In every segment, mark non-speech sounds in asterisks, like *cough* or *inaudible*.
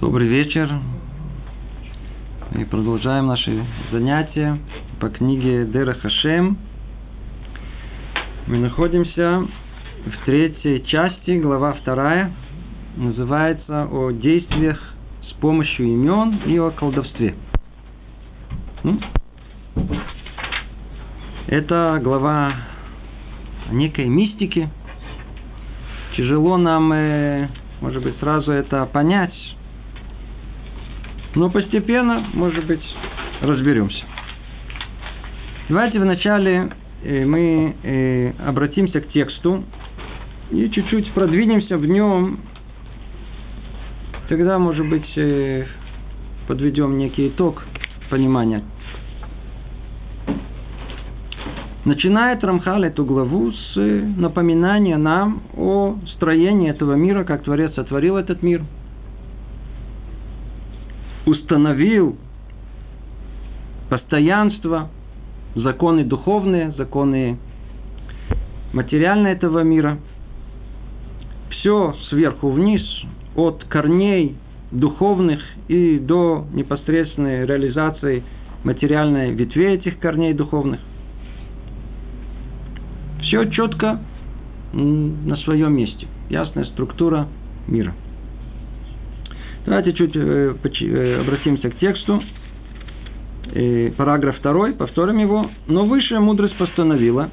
Добрый вечер. Мы продолжаем наши занятия по книге Дера Хашем. Мы находимся в третьей части, глава вторая. Называется о действиях с помощью имен и о колдовстве. Ну, это глава некой мистики. Тяжело нам, э, может быть, сразу это понять, но постепенно, может быть, разберемся. Давайте вначале э, мы э, обратимся к тексту и чуть-чуть продвинемся в нем. Тогда, может быть, э, подведем некий итог понимания. Начинает Рамхал эту главу с напоминания нам о строении этого мира, как Творец сотворил этот мир – установил постоянство, законы духовные, законы материальные этого мира. Все сверху вниз, от корней духовных и до непосредственной реализации материальной ветвей этих корней духовных. Все четко на своем месте. Ясная структура мира – Давайте чуть э, э, обратимся к тексту. Э, параграф 2, повторим его. Но высшая мудрость постановила,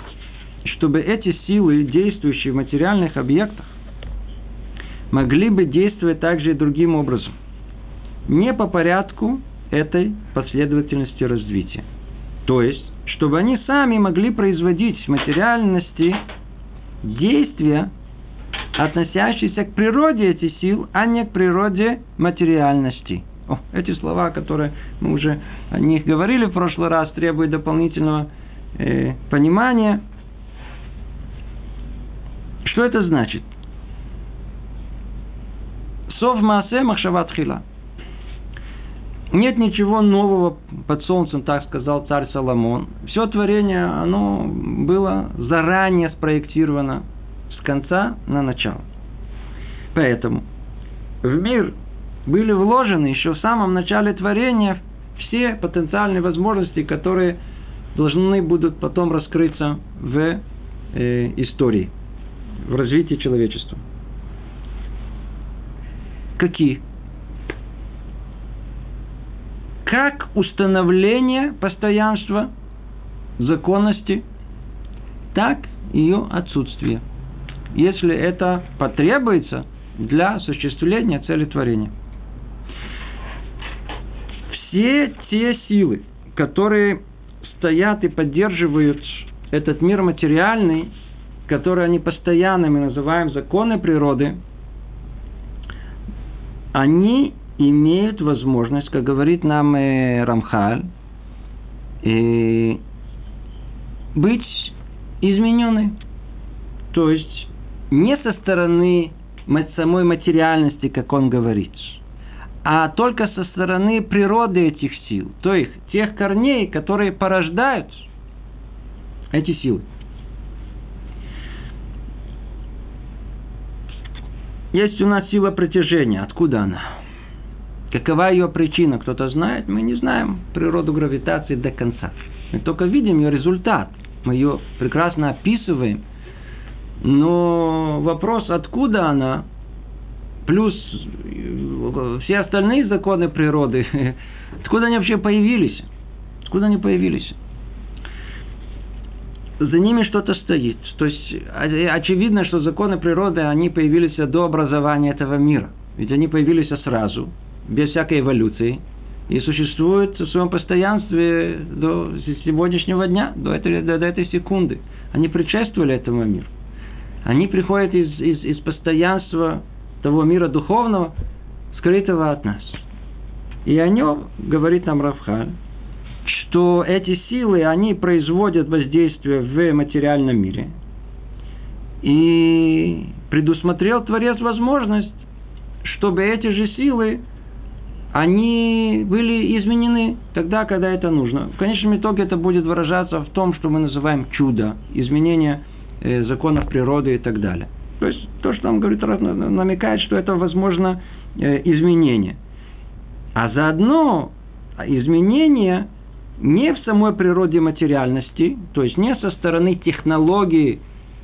чтобы эти силы, действующие в материальных объектах, могли бы действовать также и другим образом. Не по порядку этой последовательности развития. То есть, чтобы они сами могли производить в материальности действия, относящийся к природе этих сил, а не к природе материальности. О, эти слова, которые мы уже о них говорили в прошлый раз, требуют дополнительного э, понимания. Что это значит? Сов маасе махшават. Нет ничего нового под солнцем, так сказал царь Соломон. Все творение, оно было заранее спроектировано конца на начало. Поэтому в мир были вложены еще в самом начале творения все потенциальные возможности, которые должны будут потом раскрыться в э, истории, в развитии человечества. Какие? Как установление постоянства законности, так ее отсутствие – если это потребуется для осуществления цели творения. Все те силы, которые стоят и поддерживают этот мир материальный, который они постоянно мы называем законы природы, они имеют возможность, как говорит нам э, Рамхаль, э, быть изменены. То есть не со стороны самой материальности, как он говорит, а только со стороны природы этих сил, то есть тех корней, которые порождают эти силы. Есть у нас сила притяжения. Откуда она? Какова ее причина? Кто-то знает? Мы не знаем природу гравитации до конца. Мы только видим ее результат. Мы ее прекрасно описываем – но вопрос, откуда она, плюс э, все остальные законы природы, *laughs* откуда они вообще появились? Откуда они появились? За ними что-то стоит. То есть очевидно, что законы природы, они появились до образования этого мира. Ведь они появились сразу, без всякой эволюции, и существуют в своем постоянстве до сегодняшнего дня, до этой, до, до этой секунды. Они предшествовали этому миру. Они приходят из, из, из постоянства того мира духовного, скрытого от нас. И о нем говорит нам Равхан, что эти силы, они производят воздействие в материальном мире. И предусмотрел Творец возможность, чтобы эти же силы, они были изменены тогда, когда это нужно. В конечном итоге это будет выражаться в том, что мы называем чудо, изменение – законов природы и так далее. То есть то, что нам говорит, намекает, что это возможно э, изменение. А заодно изменения не в самой природе материальности, то есть не со стороны технологии,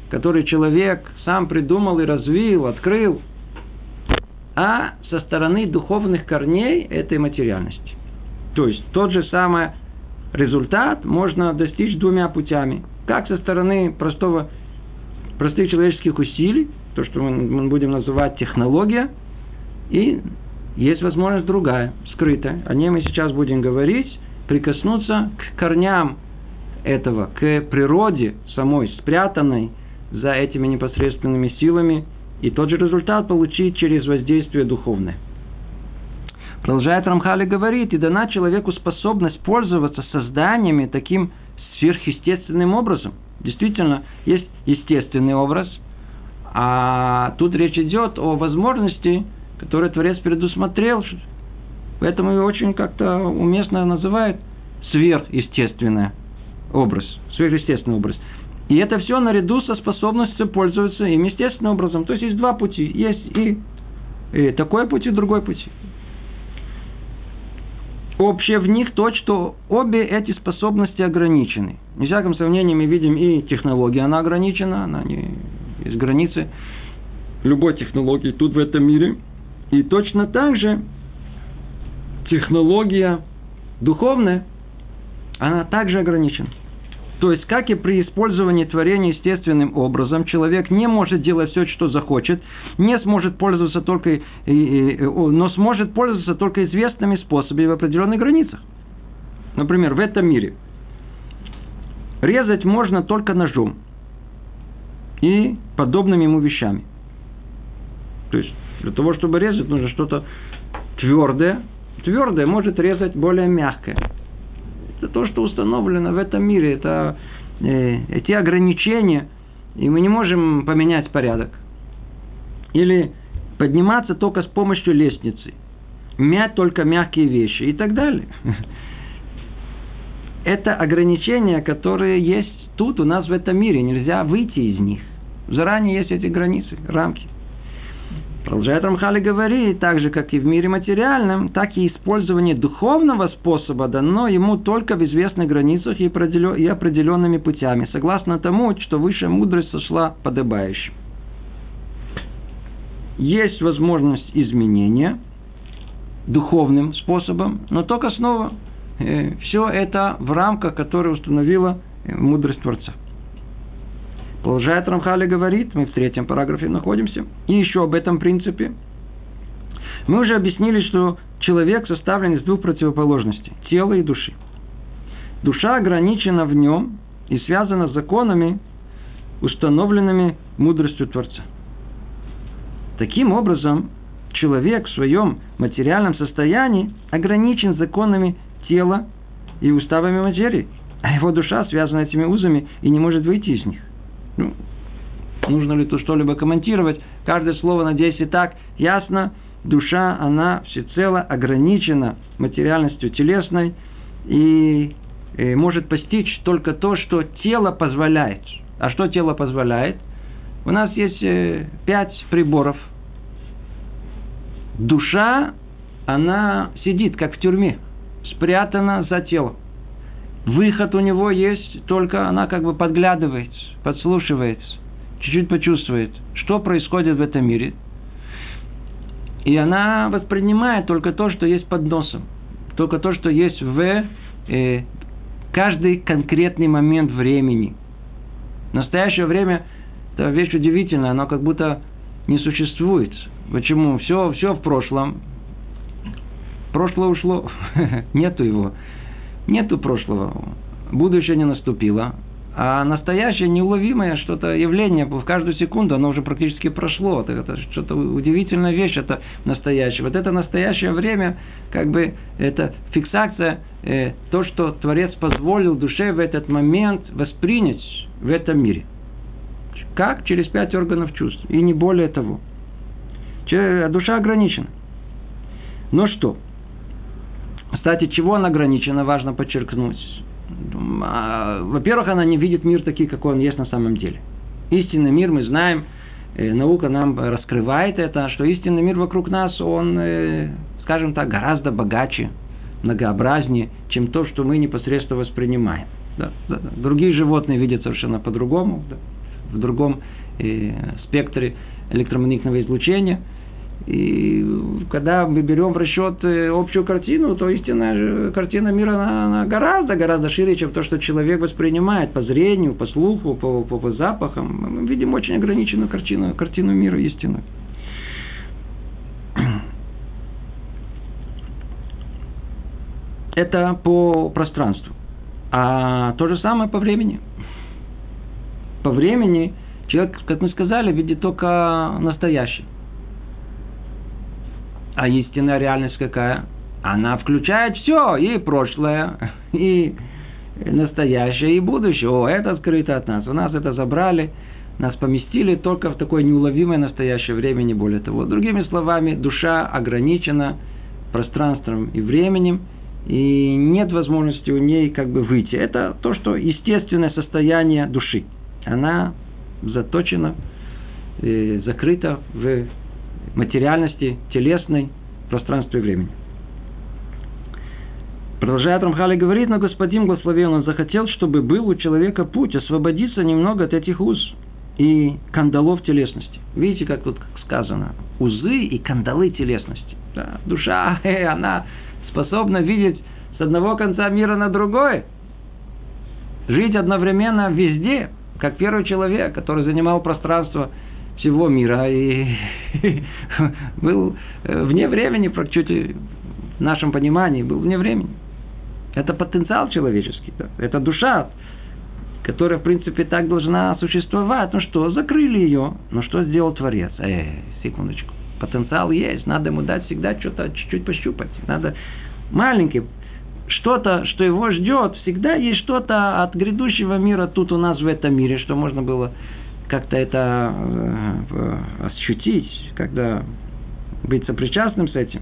которые человек сам придумал и развил, открыл, а со стороны духовных корней этой материальности. То есть тот же самый результат можно достичь двумя путями. Как со стороны простого, простых человеческих усилий, то, что мы, будем называть технология, и есть возможность другая, скрытая. О ней мы сейчас будем говорить, прикоснуться к корням этого, к природе самой, спрятанной за этими непосредственными силами, и тот же результат получить через воздействие духовное. Продолжает Рамхали говорит, и дана человеку способность пользоваться созданиями таким сверхъестественным образом. Действительно, есть естественный образ, а тут речь идет о возможности, которую Творец предусмотрел. Поэтому его очень как-то уместно называют сверхъестественный образ, сверхъестественный образ. И это все наряду со способностью пользоваться им естественным образом. То есть есть два пути. Есть и, и такой путь, и другой путь. Общее в них то, что обе эти способности ограничены. Не всяком сомнении мы видим и технология, она ограничена, она не есть границы любой технологии тут в этом мире. И точно так же технология духовная, она также ограничена. То есть, как и при использовании творения естественным образом, человек не может делать все, что захочет, не сможет пользоваться только, но сможет пользоваться только известными способами в определенных границах. Например, в этом мире резать можно только ножом и подобными ему вещами. То есть, для того, чтобы резать, нужно что-то твердое. Твердое может резать более мягкое. Это то, что установлено в этом мире. Это э, эти ограничения, и мы не можем поменять порядок. Или подниматься только с помощью лестницы. Мять только мягкие вещи и так далее. *laughs* Это ограничения, которые есть тут у нас в этом мире. Нельзя выйти из них. Заранее есть эти границы, рамки. Продолжает Рамхали говорить, так же, как и в мире материальном, так и использование духовного способа дано ему только в известных границах и определенными путями, согласно тому, что высшая мудрость сошла подобающим. Есть возможность изменения духовным способом, но только снова э, все это в рамках, которые установила э, мудрость Творца. Продолжает Рамхали говорит, мы в третьем параграфе находимся, и еще об этом принципе. Мы уже объяснили, что человек составлен из двух противоположностей – тела и души. Душа ограничена в нем и связана с законами, установленными мудростью Творца. Таким образом, человек в своем материальном состоянии ограничен законами тела и уставами материи, а его душа связана этими узами и не может выйти из них. Ну, нужно ли тут что-либо комментировать? Каждое слово, надеюсь, и так ясно. Душа, она всецело ограничена материальностью телесной и, и может постичь только то, что тело позволяет. А что тело позволяет? У нас есть э, пять приборов. Душа, она сидит, как в тюрьме, спрятана за телом. Выход у него есть, только она как бы подглядывает, подслушивает, чуть-чуть почувствует, что происходит в этом мире. И она воспринимает только то, что есть под носом. Только то, что есть в э, каждый конкретный момент времени. В настоящее время это вещь удивительная, оно как будто не существует. Почему? Все, все в прошлом. Прошлое ушло, *laughs* нету его. Нету прошлого. Будущее не наступило. А настоящее неуловимое что-то явление в каждую секунду, оно уже практически прошло. Это что-то удивительная вещь, это настоящее. Вот это настоящее время, как бы, это фиксация, э, то, что Творец позволил душе в этот момент воспринять в этом мире. Как? Через пять органов чувств. И не более того. Душа ограничена. Но что? Кстати, чего она ограничена, важно подчеркнуть. А, во-первых, она не видит мир таким, какой он есть на самом деле. Истинный мир мы знаем, э, наука нам раскрывает это, что истинный мир вокруг нас, он, э, скажем так, гораздо богаче, многообразнее, чем то, что мы непосредственно воспринимаем. Да, да, да. Другие животные видят совершенно по-другому, да, в другом э, спектре электромагнитного излучения. И когда мы берем в расчет э, общую картину, то истинная картина мира она, она гораздо, гораздо шире, чем то, что человек воспринимает по зрению, по слуху, по, по, по запахам. Мы видим очень ограниченную картину, картину мира истинную. Это по пространству. А то же самое по времени. По времени человек, как мы сказали, видит только настоящее. А истинная реальность какая? Она включает все, и прошлое, *laughs* и настоящее, и будущее. О, это скрыто от нас. У нас это забрали, нас поместили только в такое неуловимое настоящее время, не более того. Другими словами, душа ограничена пространством и временем, и нет возможности у ней как бы выйти. Это то, что естественное состояние души. Она заточена, э, закрыта в материальности, телесной, пространстве и времени. Продолжает Рамхали говорит, но Господин благословен, он захотел, чтобы был у человека путь, освободиться немного от этих уз и кандалов телесности. Видите, как тут сказано? Узы и кандалы телесности. Да, душа, *laughs* э, она способна видеть с одного конца мира на другой. Жить одновременно везде, как первый человек, который занимал пространство всего мира и *laughs* был э, вне времени, чуть в нашем понимании, был вне времени. Это потенциал человеческий, да? это душа, которая, в принципе, так должна существовать. Ну что, закрыли ее. Ну что сделал Творец? Эй, секундочку. Потенциал есть, надо ему дать всегда что-то чуть-чуть пощупать. Надо маленький, что-то, что его ждет, всегда есть что-то от грядущего мира тут у нас в этом мире, что можно было как-то это э, ощутить, когда быть сопричастным с этим.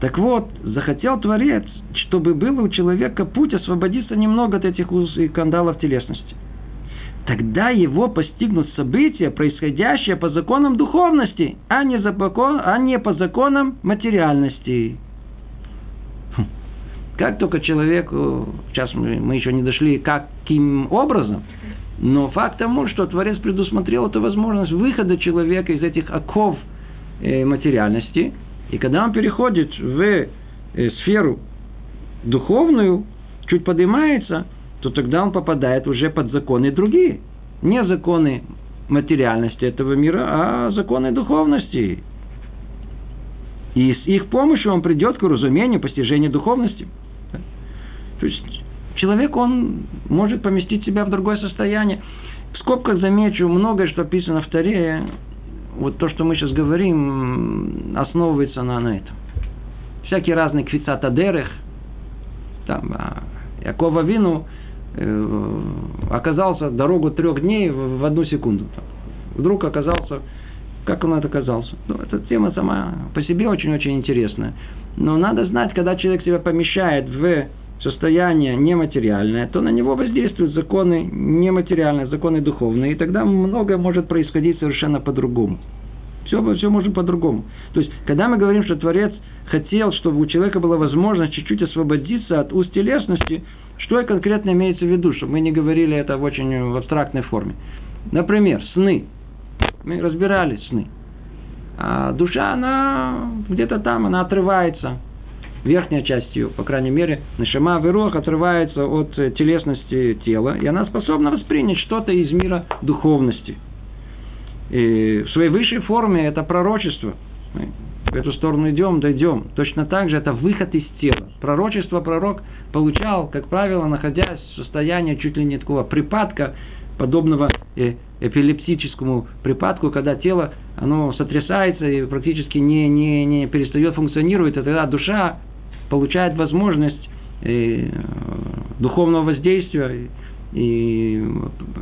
Так вот, захотел Творец, чтобы было у человека путь освободиться немного от этих уз и кандалов телесности. Тогда его постигнут события, происходящие по законам духовности, а не, за, а не по законам материальности. Как только человеку, сейчас мы, мы еще не дошли, каким образом, но факт тому, что Творец предусмотрел эту возможность выхода человека из этих оков э, материальности, и когда он переходит в э, сферу духовную, чуть поднимается, то тогда он попадает уже под законы другие. Не законы материальности этого мира, а законы духовности. И с их помощью он придет к разумению, постижению духовности. То есть человек, он может поместить себя в другое состояние. В скобках замечу, многое, что описано в Таре, вот то, что мы сейчас говорим, основывается на, на этом. Всякие разные квицатадерах, там, а Якова Вину э, оказался дорогу трех дней в, в одну секунду. Вдруг оказался, как он это оказался. Ну, эта тема сама по себе очень-очень интересная. Но надо знать, когда человек себя помещает в состояние нематериальное, то на него воздействуют законы нематериальные, законы духовные, и тогда многое может происходить совершенно по-другому. Все, все может по-другому. То есть, когда мы говорим, что Творец хотел, чтобы у человека была возможность чуть-чуть освободиться от уст телесности, что конкретно имеется в виду, чтобы мы не говорили это в очень абстрактной форме. Например, сны. Мы разбирали сны. А душа, она где-то там, она отрывается верхняя часть ее, по крайней мере, Нашама Веруах отрывается от э, телесности тела, и она способна воспринять что-то из мира духовности. И в своей высшей форме это пророчество. Мы в эту сторону идем, дойдем. Точно так же это выход из тела. Пророчество пророк получал, как правило, находясь в состоянии чуть ли не такого припадка, подобного э, эпилептическому припадку, когда тело оно сотрясается и практически не, не, не перестает функционировать, и тогда душа получает возможность э, духовного воздействия и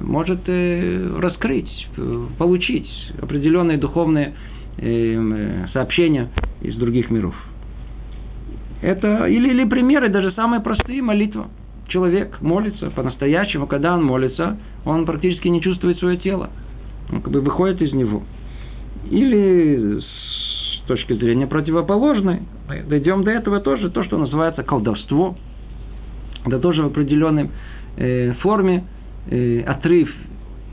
может э, раскрыть, получить определенные духовные э, сообщения из других миров. Это или, или примеры, даже самые простые молитвы. Человек молится по-настоящему, когда он молится, он практически не чувствует свое тело. Он как бы выходит из него. Или с точки зрения противоположной. Дойдем до этого тоже, то, что называется колдовство. Это тоже в определенной э, форме э, отрыв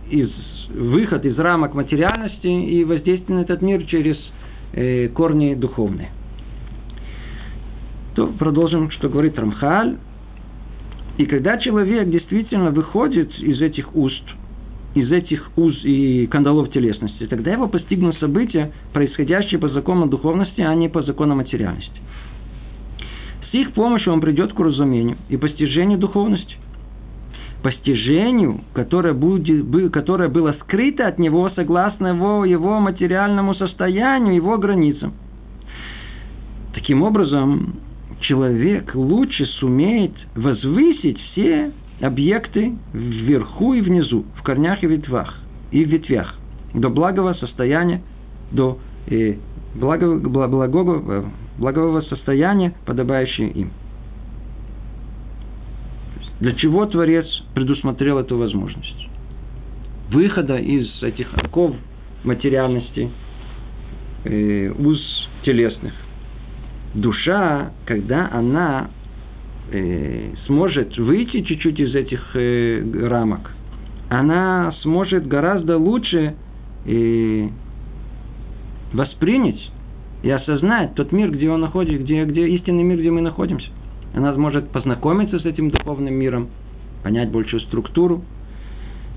из выход из рамок материальности и воздействие на этот мир через э, корни духовные. То продолжим, что говорит Рамхаль. И когда человек действительно выходит из этих уст, из этих уз и кандалов телесности, тогда его постигнут события, происходящие по законам духовности, а не по законам материальности. С их помощью он придет к уразумению и постижению духовности. Постижению, которое, будет, которое было скрыто от него согласно его, его материальному состоянию, его границам. Таким образом, человек лучше сумеет возвысить все объекты вверху и внизу, в корнях и ветвях, и в ветвях, до благого состояния, до э, благого, благого, благого состояния, подобающего им. Для чего Творец предусмотрел эту возможность? Выхода из этих оков материальности, э, уз телесных – душа, когда она э, сможет выйти чуть-чуть из этих э, рамок, она сможет гораздо лучше э, воспринять и осознать тот мир, где он находится, где, где истинный мир, где мы находимся. Она сможет познакомиться с этим духовным миром, понять большую структуру,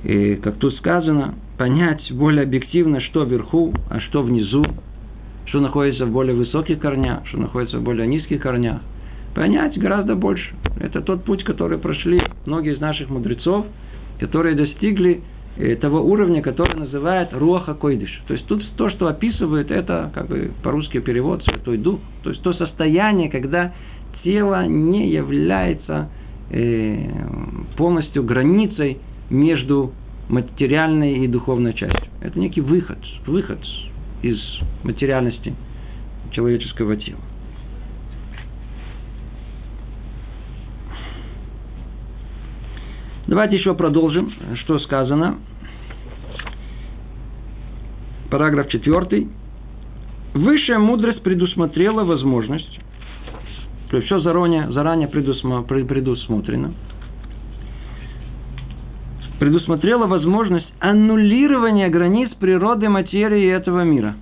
и, как тут сказано, понять более объективно, что вверху, а что внизу, что находится в более высоких корнях, что находится в более низких корнях. Понять гораздо больше. Это тот путь, который прошли многие из наших мудрецов, которые достигли э, того уровня, который называют руаха койдыш. То есть тут то, что описывает, это как бы по-русски перевод Святой Дух. То есть то состояние, когда тело не является э, полностью границей между материальной и духовной частью. Это некий выход, выход из материальности человеческого тела. Давайте еще продолжим, что сказано. Параграф 4. Высшая мудрость предусмотрела возможность, то есть все заранее, заранее предусмотрено, предусмотрела возможность аннулирования границ природы материи этого мира.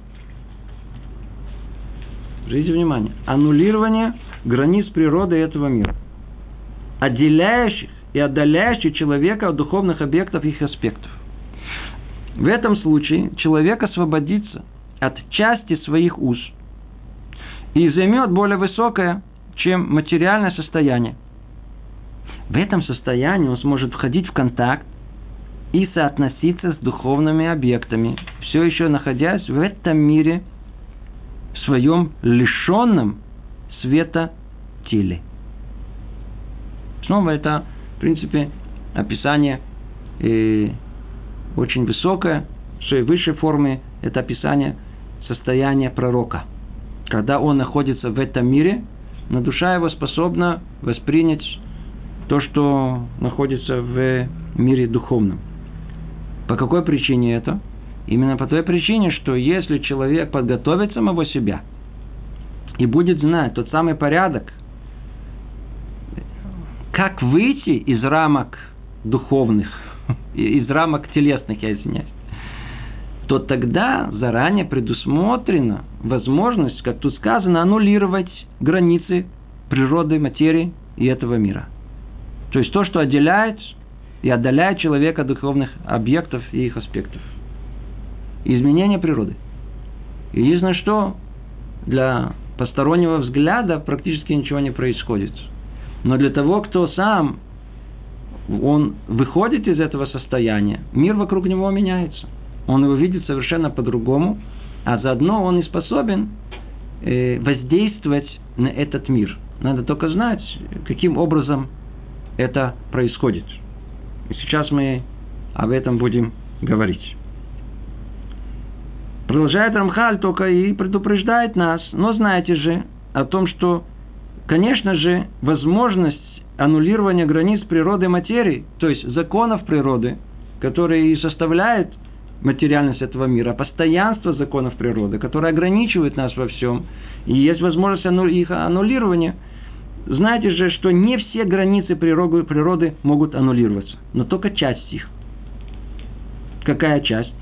Обратите внимание. Аннулирование границ природы этого мира. Отделяющих и отдаляющих человека от духовных объектов и их аспектов. В этом случае человек освободится от части своих уз и займет более высокое, чем материальное состояние. В этом состоянии он сможет входить в контакт и соотноситься с духовными объектами, все еще находясь в этом мире, в своем лишенном света теле. Снова это, принципе, описание э, очень высокое, в своей высшей форме это описание состояния пророка. Когда он находится в этом мире, но душа его способна воспринять то, что находится в мире духовном. По какой причине это? Именно по той причине, что если человек подготовит самого себя и будет знать тот самый порядок, как выйти из рамок духовных, из рамок телесных, я извиняюсь, то тогда заранее предусмотрена возможность, как тут сказано, аннулировать границы природы, материи и этого мира. То есть то, что отделяет и отдаляет человека от духовных объектов и их аспектов. Изменение природы. Единственное, что для постороннего взгляда практически ничего не происходит. Но для того, кто сам, он выходит из этого состояния, мир вокруг него меняется. Он его видит совершенно по-другому, а заодно он и способен э, воздействовать на этот мир. Надо только знать, каким образом это происходит. И сейчас мы об этом будем говорить. Продолжает Рамхаль только и предупреждает нас, но знаете же о том, что, конечно же, возможность аннулирования границ природы и материи, то есть законов природы, которые и составляют материальность этого мира, а постоянство законов природы, которые ограничивают нас во всем, и есть возможность их аннулирования. Знаете же, что не все границы природы, природы могут аннулироваться, но только часть их. Какая часть?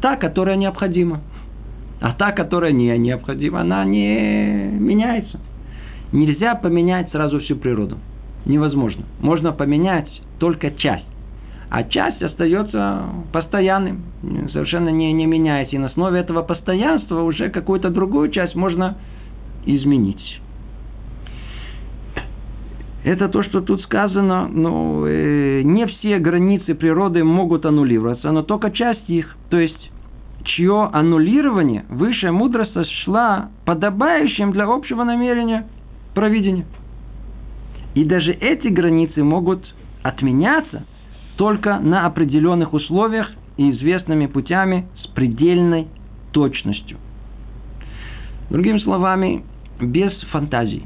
Та, которая необходима. А та, которая не необходима, она не меняется. Нельзя поменять сразу всю природу. Невозможно. Можно поменять только часть. А часть остается постоянным, совершенно не, не меняясь. И на основе этого постоянства уже какую-то другую часть можно изменить. Это то, что тут сказано, но э, не все границы природы могут аннулироваться, но только часть их. То есть, чье аннулирование высшая мудрость сошла подобающим для общего намерения провидения. И даже эти границы могут отменяться – только на определенных условиях и известными путями с предельной точностью. Другими словами, без фантазий.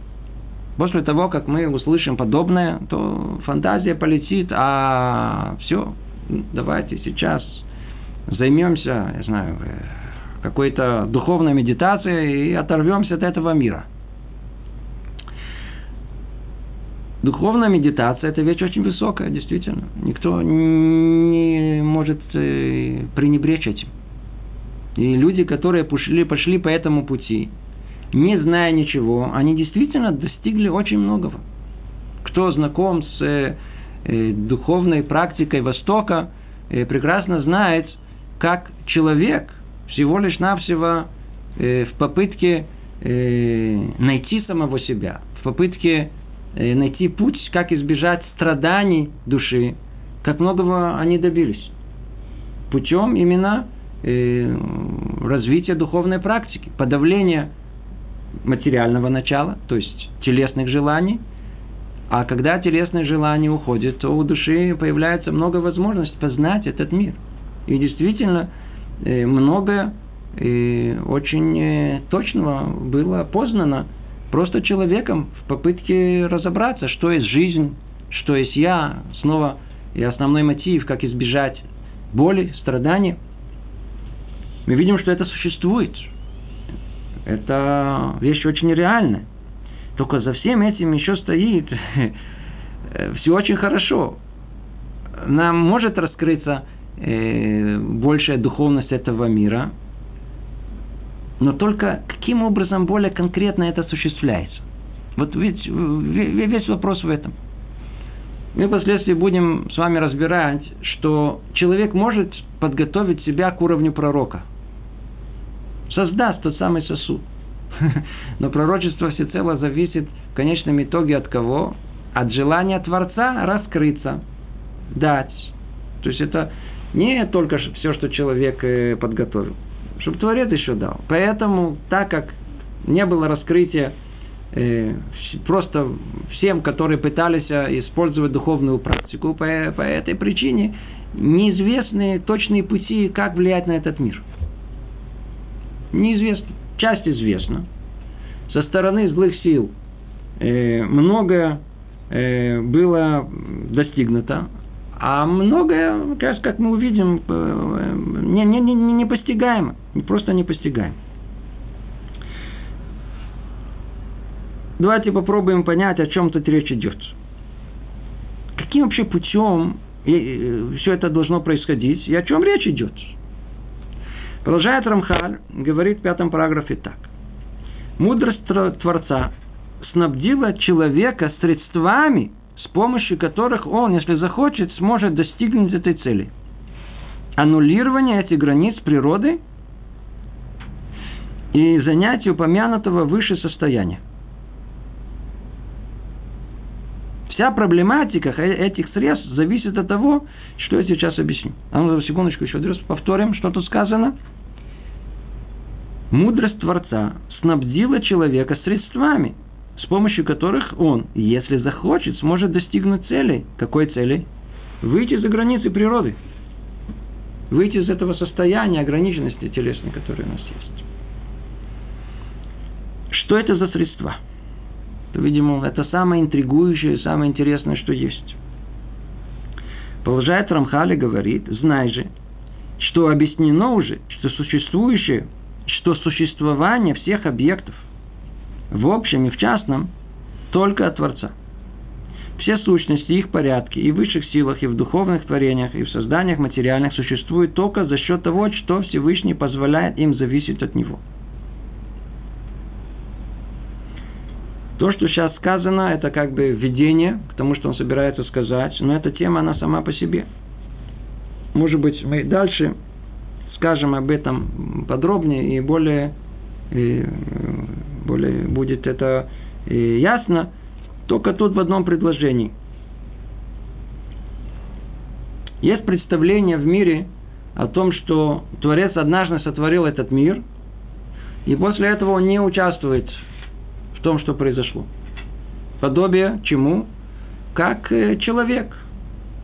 После того, как мы услышим подобное, то фантазия полетит, а все, давайте сейчас займемся, я знаю, э, какой-то духовной медитацией и оторвемся от этого мира – Духовная медитация – это вещь очень высокая, действительно. Никто не может э, пренебречь этим. И люди, которые пошли, пошли по этому пути, не зная ничего, они действительно достигли очень многого. Кто знаком с э, э, духовной практикой Востока, прекрасно знает, как человек всего лишь навсего в попытке найти самого себя, в попытке найти путь, как избежать страданий души, как многого они добились. Путем именно э, развития духовной практики, подавления материального начала, то есть телесных желаний. А когда телесные желания уходят, то у души появляется много возможностей познать этот мир. И действительно, э, много очень точного было познано – просто человеком в попытке разобраться, что есть жизнь, что есть я, снова и основной мотив, как избежать боли, страданий. Мы видим, что это существует. Это вещь очень реальная. Только за всем этим еще стоит *laughs* все очень хорошо. Нам может раскрыться э, большая духовность этого мира – но только каким образом более конкретно это осуществляется. Вот ведь весь вопрос в этом. Мы впоследствии будем с вами разбирать, что человек может подготовить себя к уровню пророка. Создаст тот самый сосуд. *laughs* Но пророчество всецело зависит в конечном итоге от кого? От желания Творца раскрыться, дать. То есть это не только все, что человек э, подготовил чтобы Творец еще дал. Поэтому, так как не было раскрытия э, просто всем, которые пытались э, использовать духовную практику, по, по этой причине неизвестны точные пути, как влиять на этот мир. Неизвестно. Часть известна. Со стороны злых сил э, многое э, было достигнуто, а многое, как мы увидим, э, не, не, не, не постигаемо, просто не постигаемо. Давайте попробуем понять, о чем тут речь идет. Каким вообще путем все это должно происходить и о чем речь идет? Продолжает Рамхаль, говорит в пятом параграфе так. Мудрость Творца снабдила человека средствами, с помощью которых он, если захочет, сможет достигнуть этой цели. Аннулирование этих границ природы и занятие упомянутого выше состояния. Вся проблематика этих средств зависит от того, что я сейчас объясню. А ну, секундочку, еще раз повторим, что тут сказано. Мудрость Творца снабдила человека средствами, с помощью которых он, если захочет, сможет достигнуть цели. Какой цели? Выйти за границы природы. Выйти из этого состояния ограниченности телесной, которая у нас есть. Что это за средства? Видимо, это самое интригующее, самое интересное, что есть. Продолжает Рамхали говорит, знай же, что объяснено уже, что существующее, что существование всех объектов в общем и в частном только от Творца. Все сущности, их порядки и в высших силах, и в духовных творениях, и в созданиях материальных существуют только за счет того, что Всевышний позволяет им зависеть от Него. То, что сейчас сказано, это как бы введение к тому, что он собирается сказать, но эта тема, она сама по себе. Может быть, мы дальше скажем об этом подробнее и более, и более будет это ясно, только тут в одном предложении. Есть представление в мире о том, что Творец однажды сотворил этот мир, и после этого он не участвует в том, что произошло. Подобие чему? Как э, человек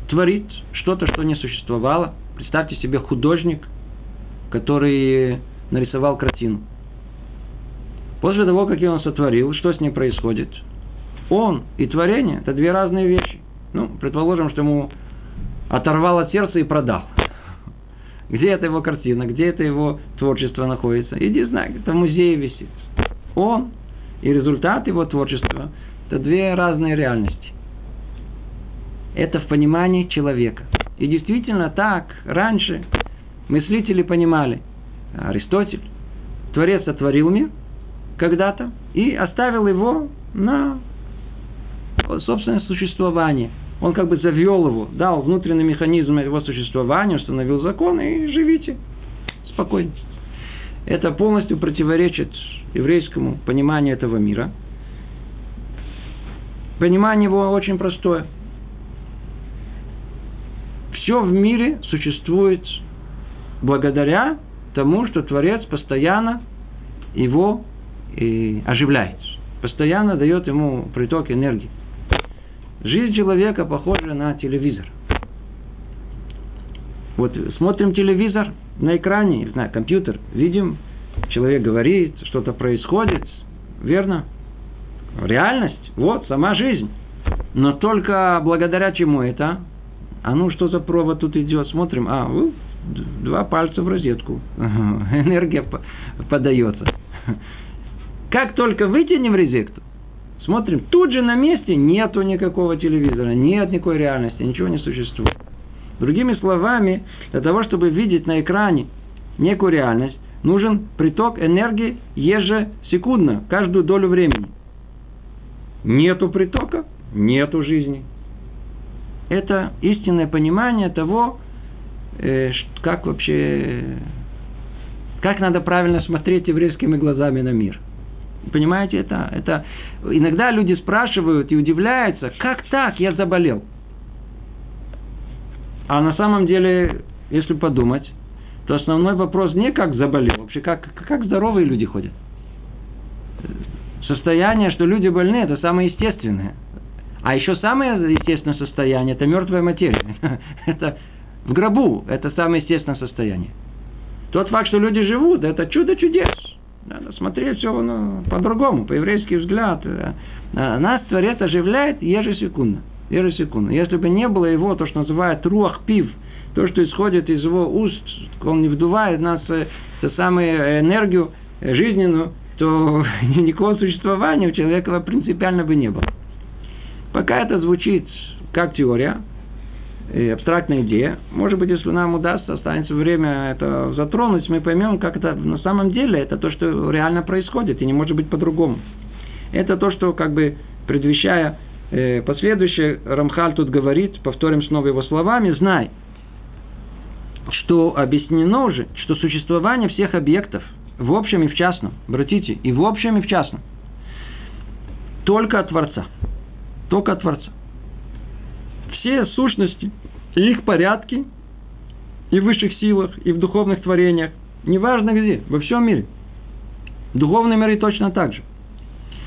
творит что-то, что не существовало. Представьте себе художник, который нарисовал картину. После того, как он сотворил, что с ним происходит? Он и творение – это две разные вещи. Ну, предположим, что ему оторвал от сердца и продал. Где эта его картина, где это его творчество находится? Иди знай, это в музее висит. Он и результат его творчества – это две разные реальности. Это в понимании человека. И действительно так, раньше мыслители понимали. Аристотель, Творец сотворил мир когда-то и оставил его на собственное существование. Он как бы завел его, дал внутренний механизм его существования, установил закон и живите спокойно. Это полностью противоречит еврейскому пониманию этого мира. Понимание его очень простое. Все в мире существует благодаря тому, что Творец постоянно его и оживляет. Постоянно дает ему приток энергии. Жизнь человека похожа на телевизор. Вот смотрим телевизор на экране, не знаю, компьютер, видим, человек говорит, что-то происходит, верно? Реальность, вот, сама жизнь. Но только благодаря чему это? А ну, что за провод тут идет? Смотрим, а, два пальца в розетку. *laughs* Энергия подается. Как только вытянем розетку, смотрим, тут же на месте нету никакого телевизора, нет никакой реальности, ничего не существует. Другими словами, для того, чтобы видеть на экране некую реальность, нужен приток энергии ежесекундно, каждую долю времени. Нету притока, нету жизни. Это истинное понимание того, э, как вообще, как надо правильно смотреть еврейскими глазами на мир. Понимаете, это, это иногда люди спрашивают и удивляются, как так я заболел. А на самом деле, если подумать, то основной вопрос не как заболел, вообще как, как здоровые люди ходят. Состояние, что люди больны, это самое естественное. А еще самое естественное состояние – это мертвая материя. *laughs* Это в гробу, это самое естественное состояние. Тот факт, что люди живут, это чудо чудес. Надо смотреть все ну, по-другому, по-еврейски взгляд. Э, нас Творец оживляет ежесекундно. Ежесекундно. Если бы не было его, то, что называют руах пив, то, что исходит из его уст, он не вдувает нас э, эту самую энергию жизненную, то *laughs* никакого существования у человека принципиально бы не было. Пока это звучит как теория, и абстрактная идея. Может быть, если нам удастся, останется время это затронуть, мы поймем, как это на самом деле, это то, что реально происходит, и не может быть по-другому. Это то, что как бы предвещая э, последующее, Рамхаль тут говорит, повторим снова его словами, знай, что объяснено уже, что существование всех объектов в общем и в частном, обратите, и в общем и в частном, только от Творца. Только от Творца все сущности, и их порядки, и в высших силах, и в духовных творениях, неважно где, во всем мире. В духовном мире точно так же.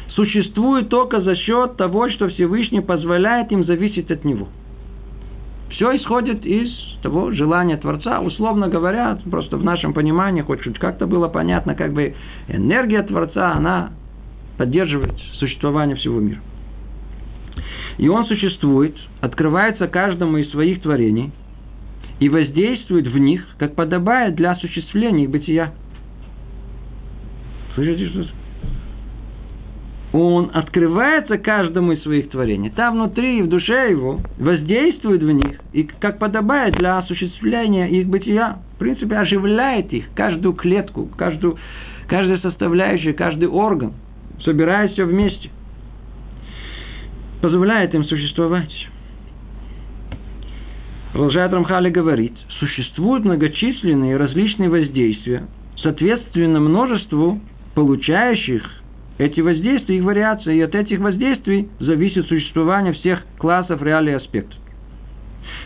Существует только за счет того, что Всевышний позволяет им зависеть от Него. Все исходит из того желания Творца, условно говоря, просто в нашем понимании, хоть как-то было понятно, как бы энергия Творца, она поддерживает существование всего мира. И он существует, открывается каждому из своих творений, и воздействует в них, как подобает для осуществления их бытия. Слышите, что он открывается каждому из своих творений. Там внутри, в душе его, воздействует в них, и как подобает для осуществления их бытия. В принципе, оживляет их, каждую клетку, каждую, каждую составляющую, каждый орган, собирая все вместе. Позволяет им существовать. Продолжает Рамхали говорить, существуют многочисленные различные воздействия, соответственно множеству получающих эти воздействия, их вариации, и от этих воздействий зависит существование всех классов реалий аспектов.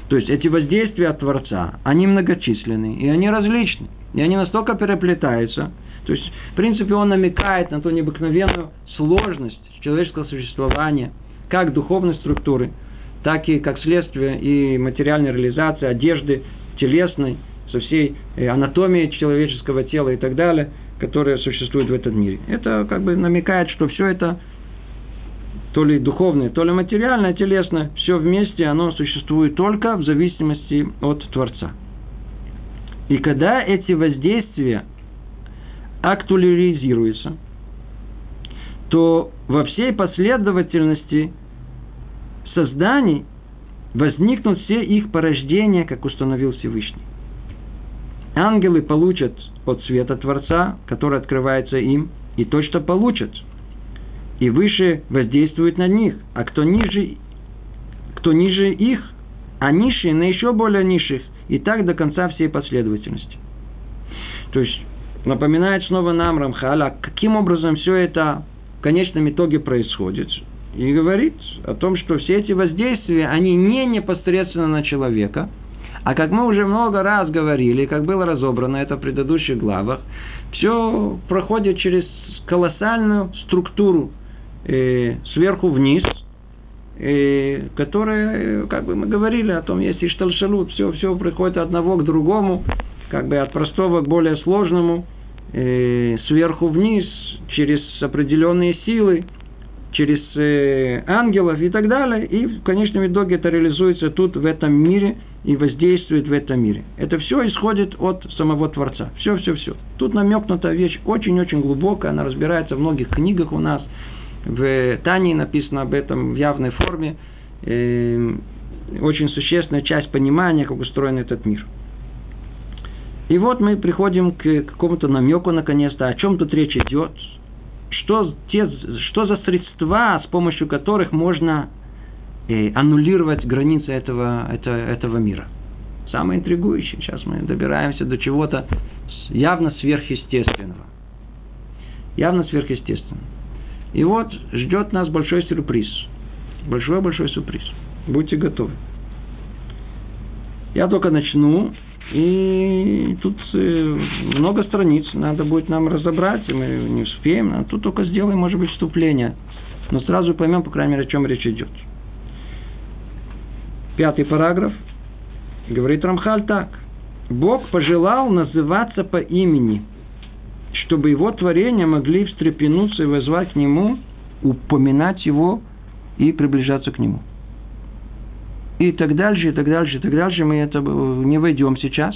То есть эти воздействия от Творца, они многочисленны, и они различны, и они настолько переплетаются. То есть, в принципе, он намекает на ту необыкновенную сложность человеческого существования, как духовной структуры, так и как следствие и материальной реализации, одежды телесной, со всей э, анатомией человеческого тела и так далее – которые существуют в этом мире. Это как бы намекает, что все это то ли духовное, то ли материальное, телесное, все вместе, оно существует только в зависимости от Творца. И когда эти воздействия актуализируются, то во всей последовательности созданий возникнут все их порождения, как установил Всевышний. Ангелы получат от света Творца, который открывается им, и то, что получат. И выше воздействует на них. А кто ниже, кто ниже их, а низшие на еще более низших. И так до конца всей последовательности. То есть, напоминает снова нам Рамхаля, каким образом все это в конечном итоге происходит. И говорит о том, что все эти воздействия, они не непосредственно на человека – а как мы уже много раз говорили, как было разобрано это в предыдущих главах, все проходит через колоссальную структуру э, сверху вниз, э, которая, как бы мы говорили о том, есть иштальшалут, все, все приходит от одного к другому, как бы от простого к более сложному, э, сверху вниз, через определенные силы, через э, ангелов и так далее, и в конечном итоге это реализуется тут, в этом мире, и воздействует в этом мире. Это все исходит от самого Творца. Все, все, все. Тут намекнута вещь очень-очень глубокая, она разбирается в многих книгах у нас. В Тане написано об этом в явной форме. Э, очень существенная часть понимания, как устроен этот мир. И вот мы приходим к какому-то намеку, наконец-то, о чем тут речь идет – что, те, что за средства, с помощью которых можно э, аннулировать границы этого, это, этого мира. Самое интригующее. Сейчас мы добираемся до чего-то явно сверхъестественного. Явно сверхъестественного. И вот ждет нас большой сюрприз. Большой-большой сюрприз. Будьте готовы. Я только начну, и тут э, много страниц, надо будет нам разобрать, и мы не успеем. А тут только сделаем, может быть, вступление. Но сразу поймем, по крайней мере, о чем речь идет. Пятый параграф. Говорит Рамхаль так. Бог пожелал называться по имени, чтобы его творения могли встрепенуться и вызвать к нему, упоминать его и приближаться к нему и так дальше, и так дальше, и так дальше. Мы это не войдем сейчас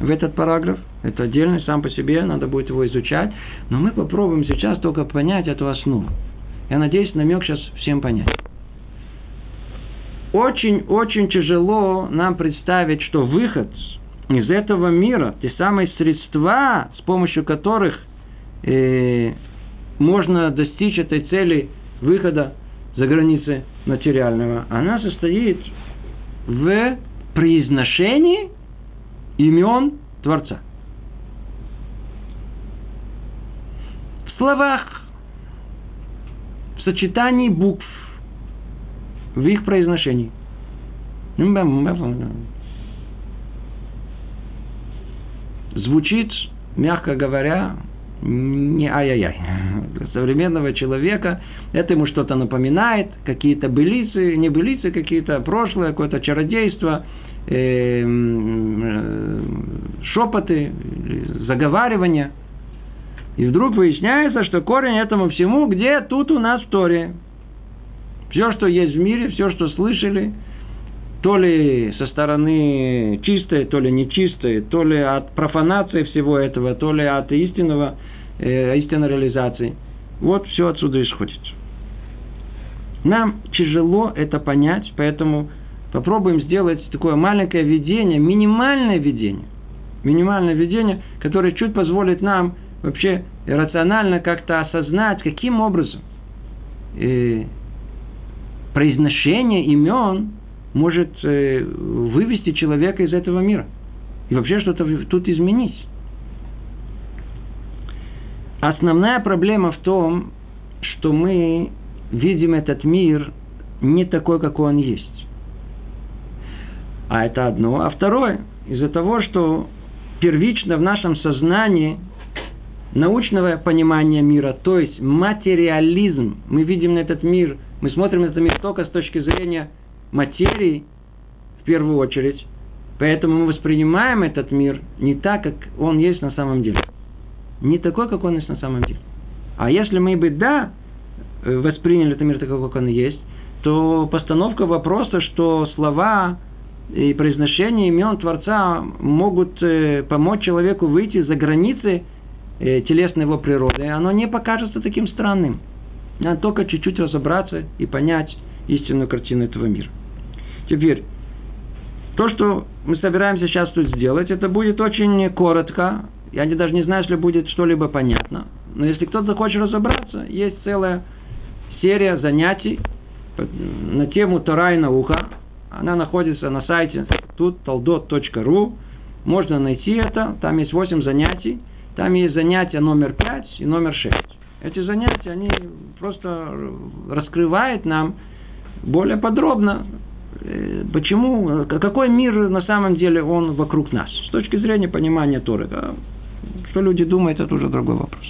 в этот параграф. Это отдельно, сам по себе, надо будет его изучать. Но мы попробуем сейчас только понять эту основу. Я надеюсь, намек сейчас всем понять. Очень-очень тяжело нам представить, что выход из этого мира, те самые средства, с помощью которых э, можно достичь этой цели выхода за границы материального, она состоит в произношении имен Творца. В словах, в сочетании букв, в их произношении. Звучит, мягко говоря, не ай-яй-яй. Современного человека это ему что-то напоминает, какие-то былицы, не былицы, какие-то прошлое, какое-то чародейство, э, э, шепоты, заговаривания. И вдруг выясняется, что корень этому всему, где тут у нас в Торе. Все, что есть в мире, все, что слышали, то ли со стороны чистой, то ли нечистой, то ли от профанации всего этого, то ли от истинного, э, истинной реализации. Вот все отсюда исходит. Нам тяжело это понять, поэтому попробуем сделать такое маленькое видение, минимальное видение. Минимальное видение, которое чуть позволит нам вообще рационально как-то осознать, каким образом э, произношение имен может э, вывести человека из этого мира. И вообще что-то тут изменить. Основная проблема в том, что мы видим этот мир не такой, какой он есть. А это одно. А второе, из-за того, что первично в нашем сознании научного понимания мира, то есть материализм, мы видим на этот мир, мы смотрим на этот мир только с точки зрения материи, в первую очередь, поэтому мы воспринимаем этот мир не так, как он есть на самом деле. Не такой, как он есть на самом деле. А если мы бы, да, Э, восприняли этот мир такой, как он есть, то постановка вопроса, что слова и произношение имен Творца могут э, помочь человеку выйти за границы э, телесной его природы, оно не покажется таким странным. Надо только чуть-чуть разобраться и понять истинную картину этого мира. Теперь, то, что мы собираемся сейчас тут сделать, это будет очень коротко. Я даже не знаю, если будет что-либо понятно. Но если кто-то захочет разобраться, есть целая серия занятий на тему Тора и наука. Она находится на сайте тут taldot.ru. Можно найти это. Там есть 8 занятий. Там есть занятия номер 5 и номер 6. Эти занятия, они просто раскрывают нам более подробно, э, почему, какой мир на самом деле он вокруг нас. С точки зрения понимания Торы. Что люди думают, это уже другой вопрос.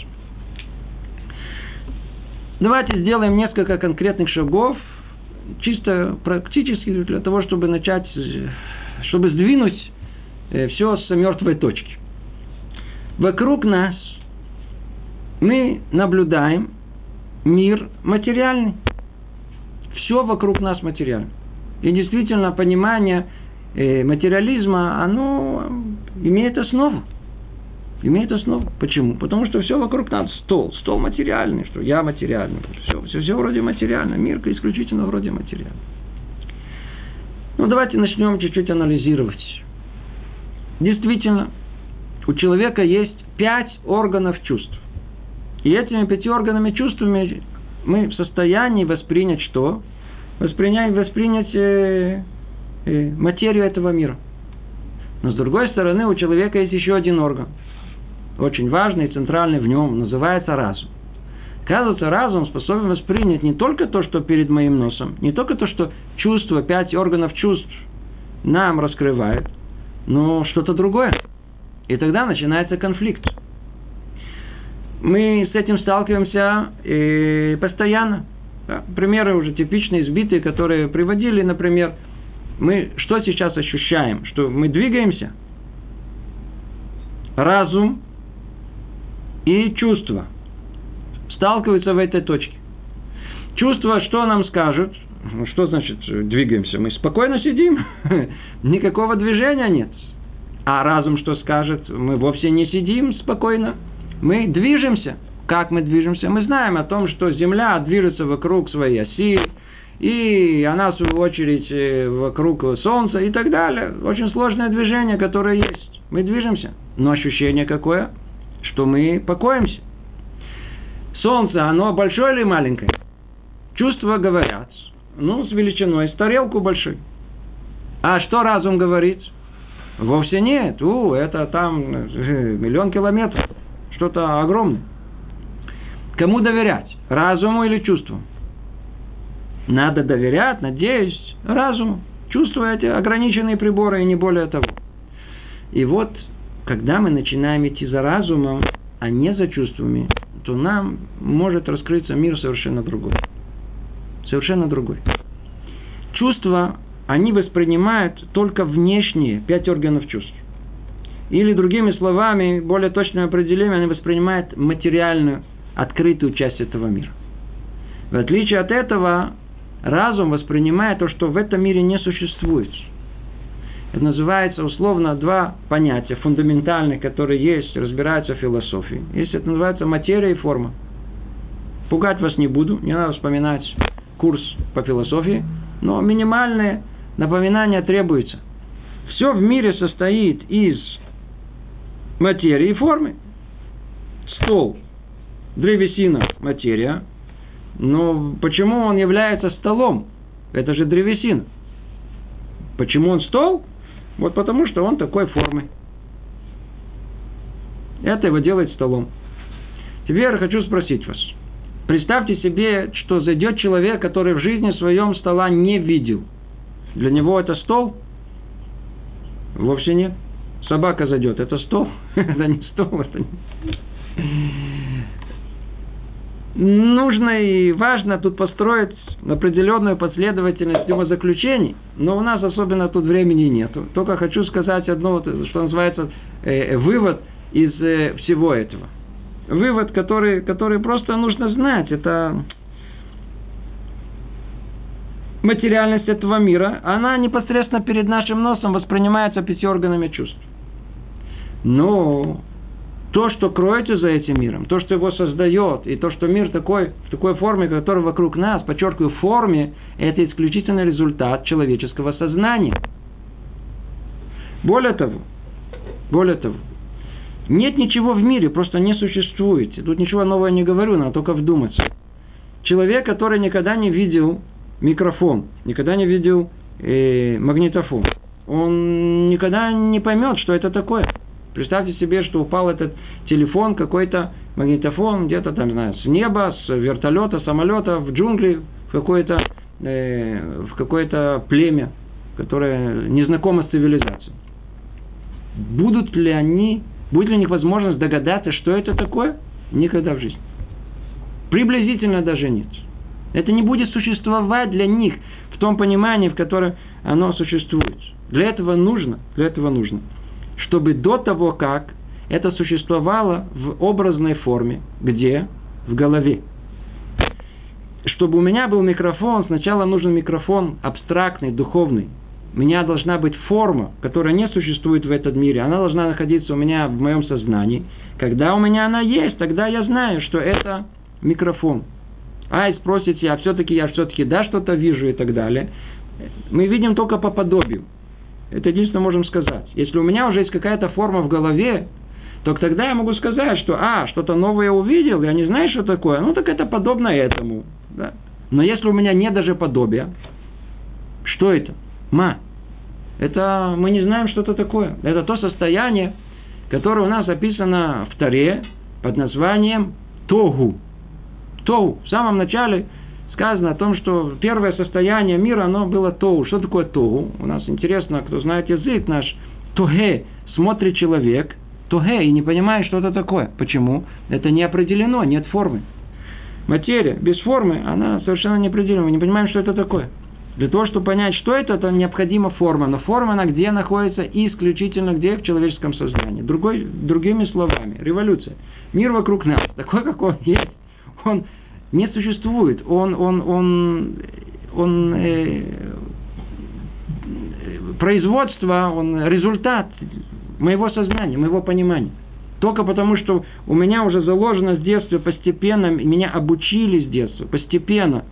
Давайте сделаем несколько конкретных шагов, чисто практически для того, чтобы начать, чтобы сдвинуть э, все с мертвой точки. Вокруг нас мы наблюдаем мир материальный. Все вокруг нас материально. И действительно, понимание э, материализма, оно имеет основу имеет основу. Почему? Потому что все вокруг нас стол. Стол материальный, что я материальный. Все, все, все вроде материально. Мир исключительно вроде материальный. Ну, давайте начнем чуть-чуть анализировать. Действительно, у человека есть пять органов чувств. И этими пяти органами чувствами мы в состоянии воспринять что? Воспринять, воспринять э, э, материю этого мира. Но с другой стороны, у человека есть еще один орган – очень важный и центральный в нем, называется разум. Оказывается, разум способен воспринять не только то, что перед моим носом, не только то, что чувство, пять органов чувств нам раскрывает, но что-то другое. И тогда начинается конфликт. Мы с этим сталкиваемся и постоянно. Да, примеры уже типичные, избитые, которые приводили, например, мы что сейчас ощущаем? Что мы двигаемся? Разум и чувства сталкиваются в этой точке. Чувство, что нам скажут? Ну, что значит двигаемся? Мы спокойно сидим, *laughs* никакого движения нет. А разум что скажет? Мы вовсе не сидим спокойно, мы движемся. Как мы движемся? Мы знаем о том, что Земля движется вокруг своей оси, и она, в свою очередь, э, вокруг Солнца и так далее. Очень сложное движение, которое есть. Мы движемся. Но ощущение какое? Что мы покоимся. Солнце, оно большое или маленькое? Чувства говорят, ну, с величиной, с тарелку большой. А что разум говорит? Вовсе нет. У, это там э, миллион километров. Что-то огромное. Кому доверять? Разуму или чувству? Надо доверять, надеюсь, разуму. Чувства эти ограниченные приборы и не более того. И вот когда мы начинаем идти за разумом, а не за чувствами, то нам может раскрыться мир совершенно другой. Совершенно другой. Чувства, они воспринимают только внешние пять органов чувств. Или другими словами, более точное определение, они воспринимают материальную, открытую часть этого мира. В отличие от этого, разум воспринимает то, что в этом мире не существует. Называется условно два понятия фундаментальных, которые есть, разбираются в философии. Есть это называется материя и форма. Пугать вас не буду, не надо вспоминать курс по философии, но минимальное напоминание требуется. Все в мире состоит из материи и формы. Стол, древесина, материя. Но почему он является столом? Это же древесина. Почему он стол? Вот потому, что он такой формы. Это его делает столом. Теперь я хочу спросить вас. Представьте себе, что зайдет человек, который в жизни своем стола не видел. Для него это стол? Вовсе нет. Собака зайдет, это стол? *laughs* это не стол, это не нужно и важно тут построить определенную последовательность его заключений, но у нас особенно тут времени нет. Только хочу сказать одно, что называется, э, вывод из э, всего этого. Вывод, который, который просто нужно знать, это материальность этого мира, она непосредственно перед нашим носом воспринимается пяти органами чувств. Но то, что кроется за этим миром, то, что его создает, и то, что мир такой, в такой форме, который вокруг нас, подчеркиваю, в форме, это исключительно результат человеческого сознания. Более того, более того, нет ничего в мире, просто не существует. Тут ничего нового не говорю, надо только вдуматься. Человек, который никогда не видел микрофон, никогда не видел э, магнитофон, он никогда не поймет, что это такое. Представьте себе, что упал этот телефон, какой-то магнитофон, где-то там, знаю, с неба, с вертолета, самолета, в джунгли, в какое-то, э, в какое-то племя, которое не знакомо с цивилизацией. Будут ли они, будет ли у них возможность догадаться, что это такое? Никогда в жизни. Приблизительно даже нет. Это не будет существовать для них в том понимании, в котором оно существует. Для этого нужно, для этого нужно – чтобы до того, как это существовало в образной форме, где? В голове. Чтобы у меня был микрофон, сначала нужен микрофон абстрактный, духовный. У меня должна быть форма, которая не существует в этом мире. Она должна находиться у меня в моем сознании. Когда у меня она есть, тогда я знаю, что это микрофон. А, и спросите, а все-таки я все-таки да что-то вижу и так далее. Мы видим только по подобию. Это единственное можем сказать. Если у меня уже есть какая-то форма в голове, то тогда я могу сказать, что, а, что-то новое увидел, я не знаю, что такое, ну так это подобно этому. Да? Но если у меня нет даже подобия, что это? Ма. Это мы не знаем, что это такое. Это то состояние, которое у нас описано в Таре под названием Тогу. Тогу. В самом начале сказано о том, что первое состояние мира, оно было Тоу. Что такое Тоу? У нас интересно, кто знает язык наш. Тоге смотрит человек, Тоге, и не понимает, что это такое. Почему? Это не определено, нет формы. Материя без формы, она совершенно не определена. Мы не понимаем, что это такое. Для того, чтобы понять, что это, это необходима форма. Но форма, она где находится? Исключительно где? В человеческом сознании. Другой, другими словами, революция. Мир вокруг нас, такой, как он есть, он не существует. Он, он, он, он э, производство, он результат моего сознания, моего понимания. Только потому, что у меня уже заложено с детства постепенно, меня обучили с детства, постепенно,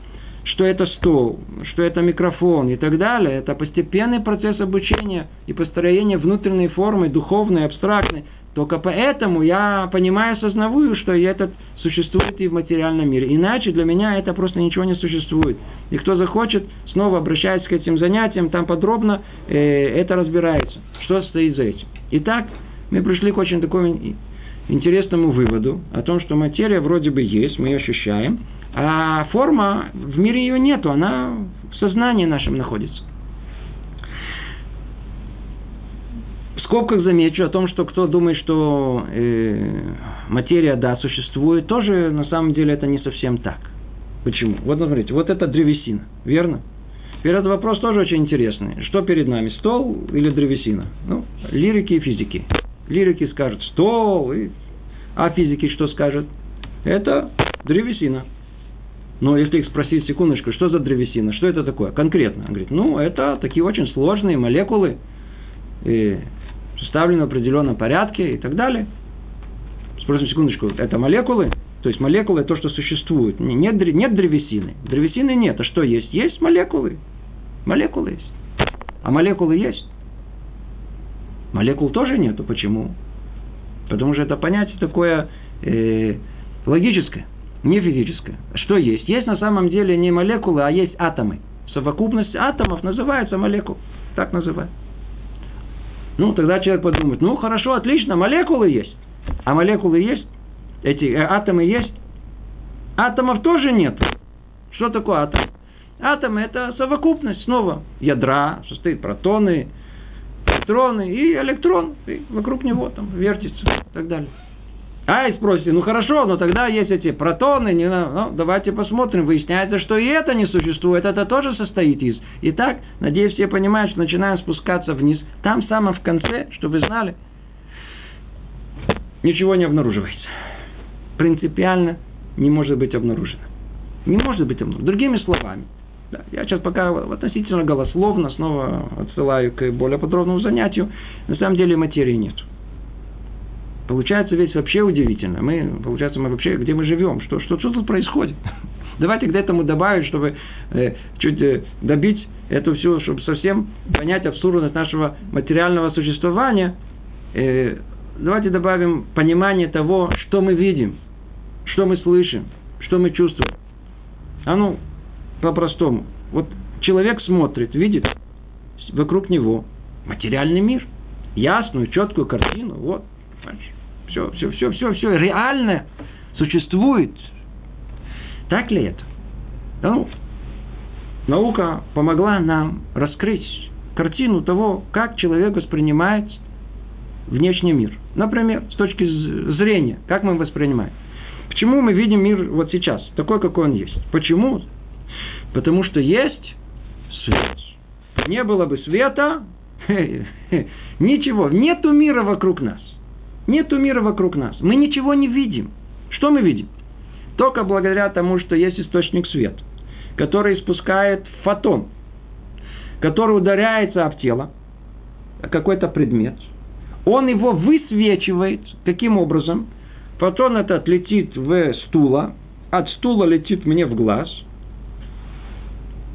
что это стол, что это микрофон и так далее. Это постепенный процесс обучения и построения внутренней формы, духовной, абстрактной, только поэтому я понимаю, осознаю, что это существует и в материальном мире. Иначе для меня это просто ничего не существует. И кто захочет, снова обращаясь к этим занятиям, там подробно э, это разбирается, что стоит за этим. Итак, мы пришли к очень такому интересному выводу о том, что материя вроде бы есть, мы ее ощущаем, а форма, в мире ее нету, она в сознании нашем находится. Скобках замечу о том, что кто думает, что э, материя, да, существует, тоже на самом деле это не совсем так. Почему? Вот смотрите, вот это древесина, верно? Теперь этот вопрос тоже очень интересный. Что перед нами, стол или древесина? Ну, лирики и физики. Лирики скажут стол, и... а физики что скажут? Это древесина. Но если их спросить, секундочку, что за древесина, что это такое конкретно? Он говорит, ну, это такие очень сложные молекулы, и составлены в определенном порядке и так далее. Спросим, секундочку, это молекулы? То есть молекулы это то, что существует. Нет, нет древесины. Древесины нет. А что есть? Есть молекулы. Молекулы есть. А молекулы есть. Молекул тоже нету. Почему? Потому что это понятие такое э, логическое, не физическое. Что есть? Есть на самом деле не молекулы, а есть атомы. Совокупность атомов называется молекул. Так называют. Ну, тогда человек подумает, ну, хорошо, отлично, молекулы есть. А молекулы есть? Эти э, атомы есть? Атомов тоже нет. Что такое атом? Атом – это совокупность снова ядра, состоит протоны, электроны и электрон, и вокруг него там вертится и так далее. А, и спросите, ну хорошо, но тогда есть эти протоны, не, ну, давайте посмотрим, выясняется, что и это не существует, это тоже состоит из. Итак, надеюсь, все понимают, что начинаем спускаться вниз. Там, самое в конце, чтобы знали, ничего не обнаруживается. Принципиально не может быть обнаружено. Не может быть обнаружено. Другими словами, да, я сейчас пока относительно голословно снова отсылаю к более подробному занятию. На самом деле материи нет. Получается вещь вообще удивительно. Мы, получается, мы вообще, где мы живем? Что, что, что тут происходит? *laughs* Давайте к этому добавить, чтобы э, чуть э, добить это все, чтобы совсем понять абсурдность нашего материального существования. Э, давайте добавим понимание того, что мы видим, что мы слышим, что мы чувствуем. А ну, по-простому. Вот человек смотрит, видит вокруг него материальный мир. Ясную, четкую картину. Вот. Все, все, все, все, все реально существует. Так ли это? Ну, наука помогла нам раскрыть картину того, как человек воспринимает внешний мир. Например, с точки зрения, как мы воспринимаем. Почему мы видим мир вот сейчас, такой, какой он есть? Почему? Потому что есть свет. Не было бы света, *laughs* ничего, нету мира вокруг нас. Нету мира вокруг нас. Мы ничего не видим. Что мы видим? Только благодаря тому, что есть источник света, который испускает фотон, который ударяется об тело, какой-то предмет. Он его высвечивает. Каким образом? Фотон этот летит в стула, от стула летит мне в глаз –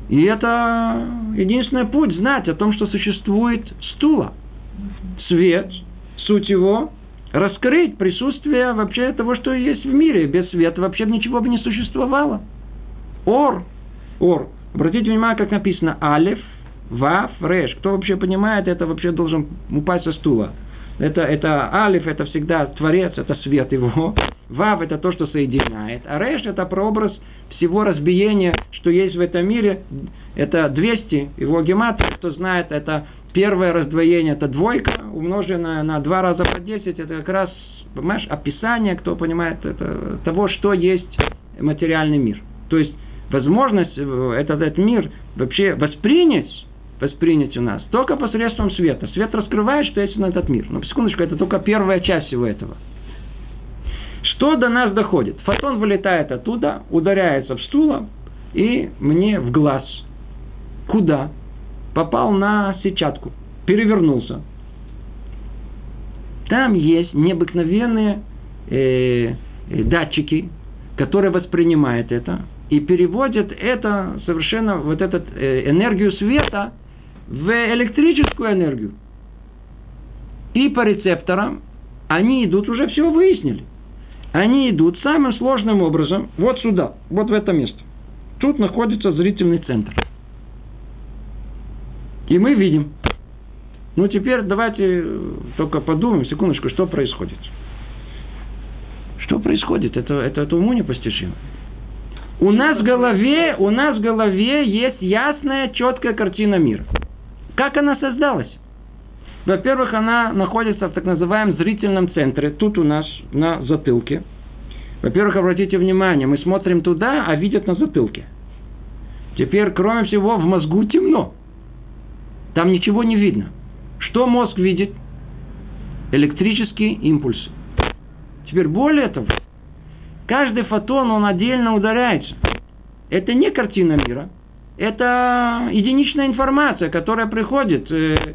и это единственный путь знать о том, что существует стула. Свет, суть его, раскрыть присутствие вообще того, что есть в мире. Без света вообще ничего бы не существовало. Ор, ор. Обратите внимание, как написано алиф, ваф, реш. Кто вообще понимает, это вообще должен упасть со стула. Это, это алиф, это всегда творец, это свет его. Вав – это то, что соединяет. А реш – это прообраз всего разбиения, что есть в этом мире. Это 200, его гематрия, кто знает, это первое раздвоение, это двойка, умноженная на два раза по 10, это как раз, понимаешь, описание, кто понимает, это, того, что есть материальный мир. То есть, возможность э, этот, этот мир вообще воспринять воспринять у нас только посредством света. Свет раскрывает, что есть на этот мир. Но, секундочку, это только первая часть всего этого. Что до нас доходит? Фотон вылетает оттуда, ударяется в стуло и мне в глаз. Куда? Попал на сетчатку. Перевернулся. Там есть необыкновенные э, э, датчики, которые воспринимают это и переводят это совершенно вот эту э, энергию света в электрическую энергию. И по рецепторам они идут, уже все выяснили. Они идут самым сложным образом вот сюда, вот в это место. Тут находится зрительный центр. И мы видим. Ну, теперь давайте только подумаем, секундочку, что происходит. Что происходит? Это, это, это уму непостижимо. У нас в голове, у нас в голове есть ясная, четкая картина мира. Как она создалась? Во-первых, она находится в так называемом зрительном центре, тут у нас на затылке. Во-первых, обратите внимание, мы смотрим туда, а видят на затылке. Теперь, кроме всего, в мозгу темно. Там ничего не видно. Что мозг видит? Электрические импульсы. Теперь более того, каждый фотон, он отдельно ударяется. это не картина мира. Это единичная информация, которая приходит э,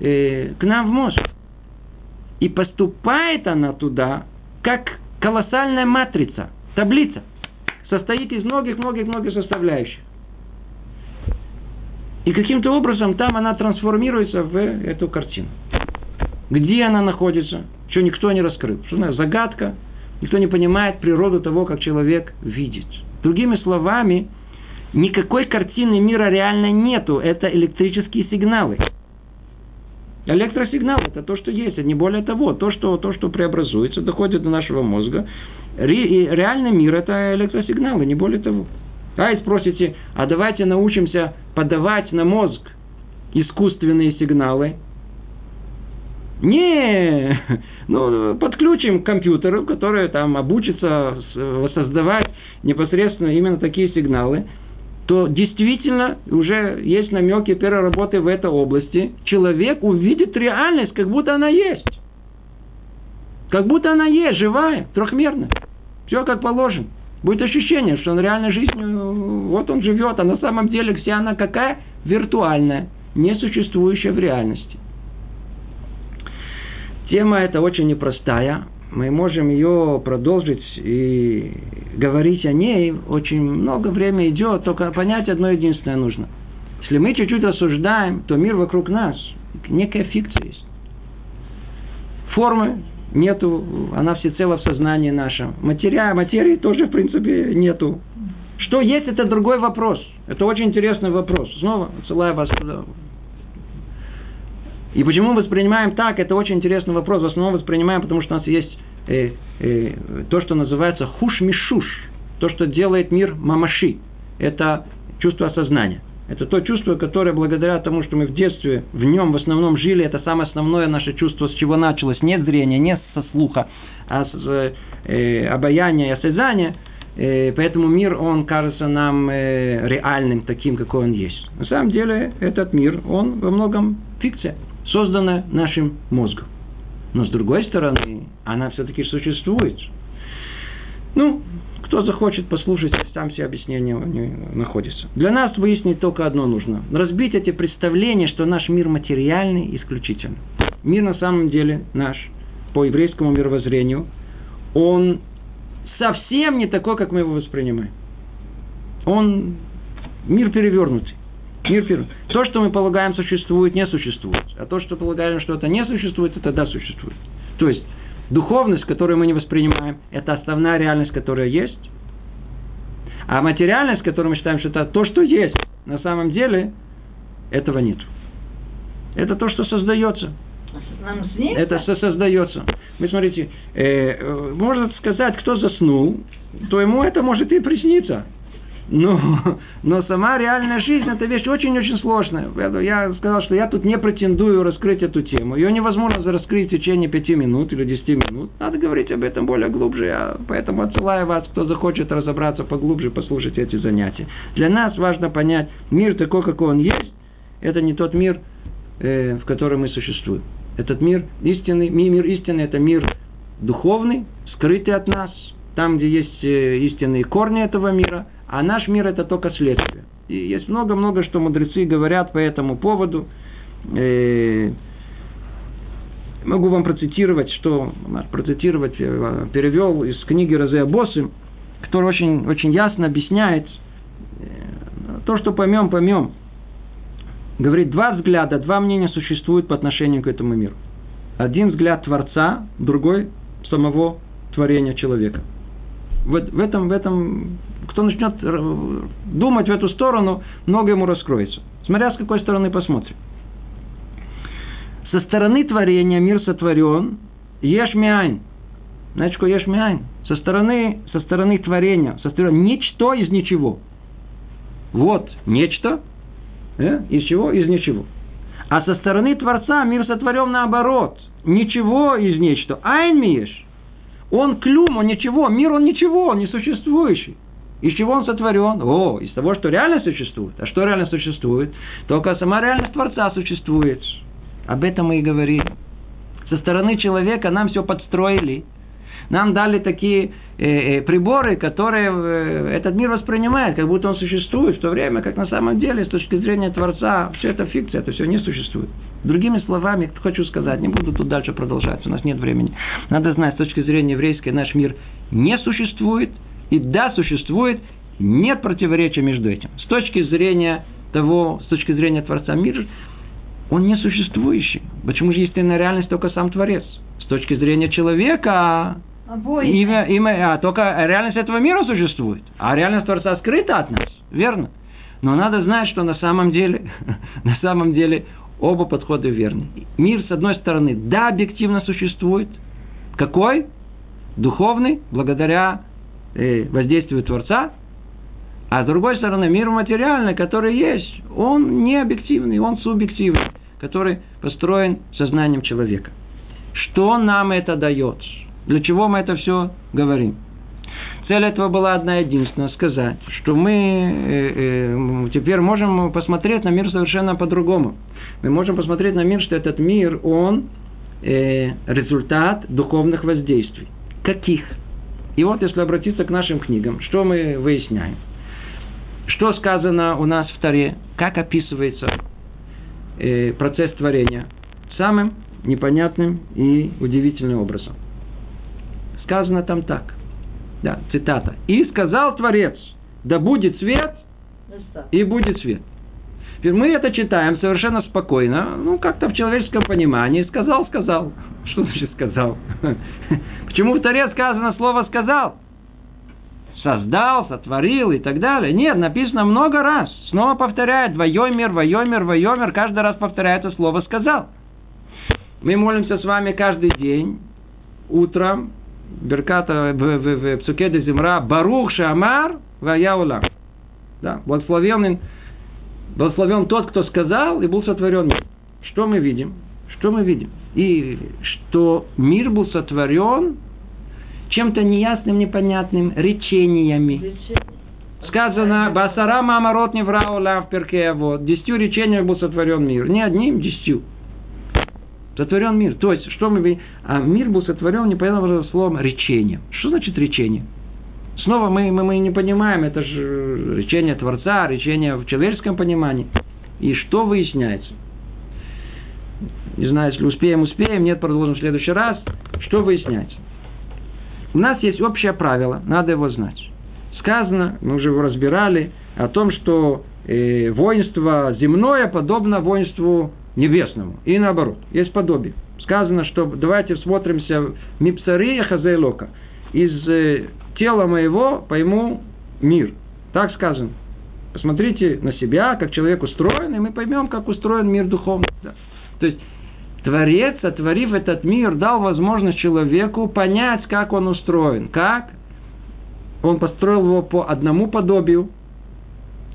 э, к нам в мозг. И поступает она туда, как колоссальная матрица, таблица. Состоит из многих-многих-многих составляющих. И каким-то образом там она трансформируется в эту картину. Где она находится, что никто не раскрыл. Что она загадка, никто не понимает природу того, как человек видит. Другими словами, никакой картины мира реально нету. Это электрические сигналы. Электросигнал – это то, что есть, а не более того. То, что, то, что преобразуется, доходит до нашего мозга. Ре, реальный мир – это электросигналы, не более того. А и спросите, а давайте научимся подавать на мозг искусственные сигналы. Не, ну, подключим к компьютеру, который там обучится воссоздавать непосредственно именно такие сигналы, то действительно уже есть намеки первой работы в этой области. Человек увидит реальность, как будто она есть. Как будто она есть, живая, трехмерная. Все как положено. Будет ощущение, что он реальной жизнью, вот он живет, а на самом деле вся она какая? Виртуальная, не существующая в реальности. Тема эта очень непростая. Мы можем ее продолжить и говорить о ней. Очень много времени идет, только понять одно единственное нужно. Если мы чуть-чуть рассуждаем, то мир вокруг нас, некая фикция есть. Формы, нету, она всецело в сознании нашем. Материя, материи тоже, в принципе, нету. Что есть, это другой вопрос. Это очень интересный вопрос. Снова отсылаю вас туда. И почему мы воспринимаем так, это очень интересный вопрос. В основном воспринимаем, потому что у нас есть э, э, то, что называется хуш-мишуш. То, что делает мир мамаши. Это чувство осознания. Это то чувство, которое благодаря тому, что мы в детстве в нем в основном жили, это самое основное наше чувство, с чего началось. Не зрение, не со слуха, а с э, обаяния и осязания. Э, поэтому мир, он кажется нам э, реальным, таким, какой он есть. На самом деле, этот мир, он во многом фикция, созданная нашим мозгом. Но с другой стороны, она все-таки существует. Ну, кто захочет послушать, там все объяснения находятся. Для нас выяснить только одно нужно. Разбить эти представления, что наш мир материальный исключительно. Мир на самом деле наш, по еврейскому мировоззрению, он совсем не такой, как мы его воспринимаем. Он мир перевернутый. Мир перевернутый. То, что мы полагаем существует, не существует. А то, что полагаем, что это не существует, это да существует. То есть, Духовность, которую мы не воспринимаем, это основная реальность, которая есть. А материальность, которую мы считаем, что это то, что есть, на самом деле этого нет. Это то, что создается. Это создается. Вы смотрите, э, э, можно сказать, кто заснул, то ему это может и присниться. Но, *laughs* но сама реальная жизнь – это вещь очень-очень сложная. Я сказал, что я тут не претендую раскрыть эту тему. Ее невозможно раскрыть в течение пяти минут или десяти минут. Надо говорить об этом более глубже. Я поэтому отсылаю вас, кто захочет разобраться поглубже, послушать эти занятия. Для нас важно понять, мир такой, какой он есть, это не тот мир, э, в котором мы существуем. Этот мир истинный, мир истинный – это мир духовный, скрытый от нас, там, где есть э, истинные корни этого мира – а наш мир это только следствие. И есть много-много, что мудрецы говорят по этому поводу. Э, могу вам процитировать, что процитировать, э, перевел из книги Розе Боссы, который очень, очень ясно объясняет э, то, что поймем, поймем. Говорит, два взгляда, два мнения существуют по отношению к этому миру. Один взгляд Творца, другой самого творения человека. В, в, этом, в этом кто начнет думать в эту сторону, много ему раскроется. Смотря с какой стороны посмотрим. Со стороны творения мир сотворен, ешь миань. Знаете, что ешь миань? Со стороны, со стороны творения, со стороны ничто из ничего. Вот нечто, э? из чего? Из ничего. А со стороны Творца мир сотворен наоборот. Ничего из нечто. Айн миешь. Он клюм, он ничего. Мир он ничего, он несуществующий. Из чего он сотворен? О, из того, что реально существует. А что реально существует? Только сама реальность Творца существует. Об этом мы и говорим. Со стороны человека нам все подстроили. Нам дали такие э, э, приборы, которые э, этот мир воспринимает, как будто он существует, в то время как на самом деле, с точки зрения Творца, все это фикция, это все не существует. Другими словами, хочу сказать, не буду тут дальше продолжать, у нас нет времени. Надо знать, с точки зрения еврейской, наш мир не существует, и да, существует, нет противоречия между этим. С точки зрения того, с точки зрения Творца мир, он не существующий. Почему же истинная реальность только сам Творец? С точки зрения человека, имя, имя, а, только реальность этого мира существует, а реальность Творца скрыта от нас, верно? Но надо знать, что на самом деле, *laughs* на самом деле оба подхода верны. Мир, с одной стороны, да, объективно существует. Какой? Духовный, благодаря воздействию Творца, а с другой стороны, мир материальный, который есть, он не объективный, он субъективный, который построен сознанием человека. Что нам это дает? Для чего мы это все говорим? Цель этого была одна единственная, сказать, что мы э, э, теперь можем посмотреть на мир совершенно по-другому. Мы можем посмотреть на мир, что этот мир, он э, результат духовных воздействий. Каких? И вот если обратиться к нашим книгам, что мы выясняем – что сказано у нас в Таре? Как описывается э, процесс творения? Самым непонятным и удивительным образом. Сказано там так. Да, цитата. «И сказал Творец, да будет свет, и будет свет». Мы это читаем совершенно спокойно, ну, как-то в человеческом понимании. Сказал, сказал. Что значит сказал? *laughs* Почему в Таре сказано слово «сказал»? создал, сотворил и так далее. Нет, написано много раз. Снова повторяет «Вайомер, Вайомер, Вайомер». Каждый раз повторяется слово «сказал». Мы молимся с вами каждый день, утром, Берката в, в, в Псукеде Земра, Барух Шамар Ваяула. Да, благословен, благословен тот, кто сказал, и был сотворен мир. Что мы видим? Что мы видим? И что мир был сотворен чем-то неясным, непонятным, речениями. Сказано, Басара Мамарот не враула в перке, вот, десятью речениях был сотворен мир. Не одним, десятью. Сотворен мир. То есть, что мы видим? А мир был сотворен непонятным словом речение. Что значит речение? Снова мы, мы, мы не понимаем, это же речение Творца, речение в человеческом понимании. И что выясняется? Не знаю, если успеем, успеем, нет, продолжим в следующий раз. Что выясняется? У нас есть общее правило, надо его знать. Сказано, мы уже его разбирали, о том, что э, воинство земное подобно воинству небесному. И наоборот, есть подобие. Сказано, что давайте смотримся мипсария хазейлока. Из э, тела моего пойму мир. Так сказано. Посмотрите на себя, как человек устроен, и мы поймем, как устроен мир духовный. Да. То есть Творец, отворив этот мир, дал возможность человеку понять, как он устроен. Как? Он построил его по одному подобию.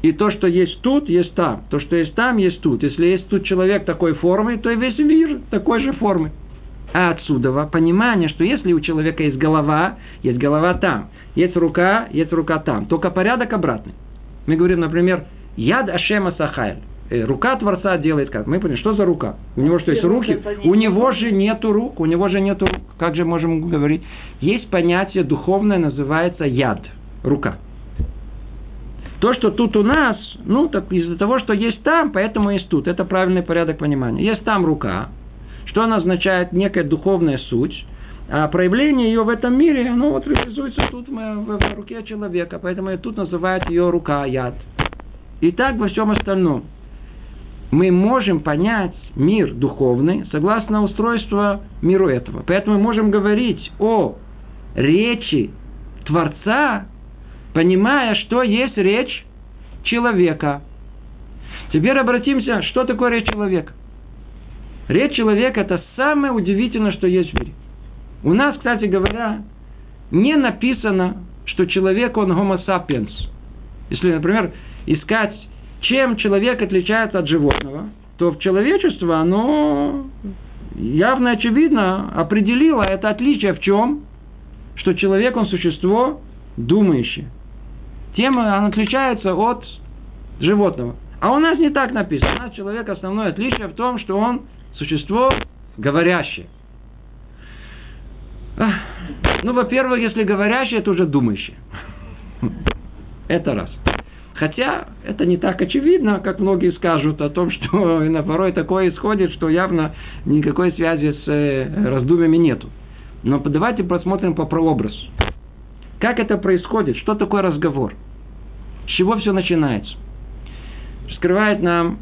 И то, что есть тут, есть там. То, что есть там, есть тут. Если есть тут человек такой формы, то и весь мир такой же формы. А отсюда понимание, что если у человека есть голова, есть голова там, есть рука, есть рука там. Только порядок обратный. Мы говорим, например, яд Ашема Сахайль. Э, рука Творца делает как? Мы понимаем, что за рука? У него что, есть руки? У него же нету рук, у него же нету рук. Как же можем говорить? Есть понятие духовное, называется яд, рука. То, что тут у нас, ну, так из-за того, что есть там, поэтому есть тут. Это правильный порядок понимания. Есть там рука, что она означает некая духовная суть, а проявление ее в этом мире, оно вот реализуется тут в, руке человека, поэтому тут называют ее рука, яд. И так во всем остальном мы можем понять мир духовный согласно устройству миру этого. Поэтому мы можем говорить о речи Творца, понимая, что есть речь человека. Теперь обратимся, что такое речь человека. Речь человека – это самое удивительное, что есть в мире. У нас, кстати говоря, не написано, что человек, он homo sapiens. Если, например, искать чем человек отличается от животного, то в человечество оно явно очевидно определило это отличие в чем? Что человек, он существо думающее. Тем он отличается от животного. А у нас не так написано. У нас человек основное отличие в том, что он существо говорящее. Ну, во-первых, если говорящий, это уже думающий. *laughs* Это раз. Хотя это не так очевидно, как многие скажут о том, *laughs* что на порой такое исходит, что явно никакой связи с э, раздумьями нету. Но давайте посмотрим по прообразу. Как это происходит? Что такое разговор? С чего все начинается? Скрывает нам,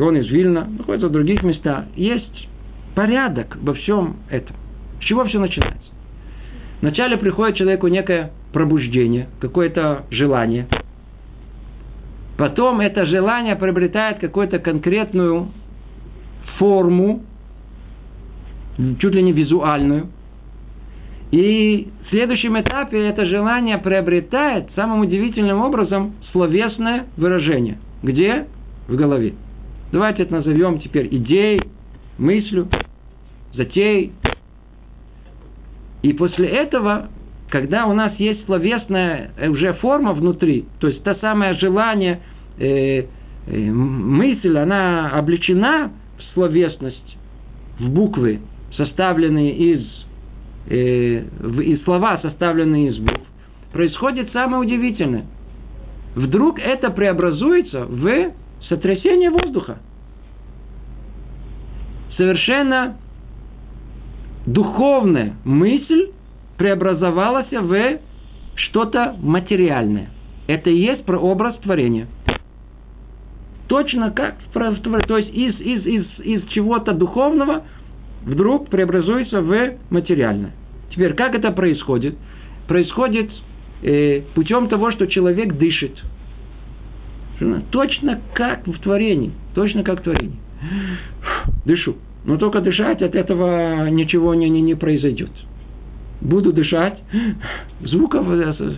он из Вильна, находится в других местах. Есть порядок во всем этом. С чего все начинается? Вначале приходит человеку некое пробуждение, какое-то желание. Потом это желание приобретает какую-то конкретную форму, чуть ли не визуальную. И в следующем этапе это желание приобретает самым удивительным образом словесное выражение. Где? В голове. Давайте это назовем теперь идеей, мыслью, затеей. И после этого, когда у нас есть словесная э, уже форма внутри, то есть то самое желание, э, э, мысль, она облечена в словесность, в буквы, составленные из, э, в, и слова, составленные из букв, происходит самое удивительное. Вдруг это преобразуется в сотрясение воздуха. Совершенно духовная мысль преобразовалась в что-то материальное. Это и есть прообраз творения. Точно как в то есть из, из, из, из чего-то духовного вдруг преобразуется в материальное. Теперь, как это происходит? Происходит э, путем того, что человек дышит. Точно как в творении. Точно как в творении. Дышу. Но только дышать от этого ничего не, не, не произойдет. Буду дышать, звуков, э,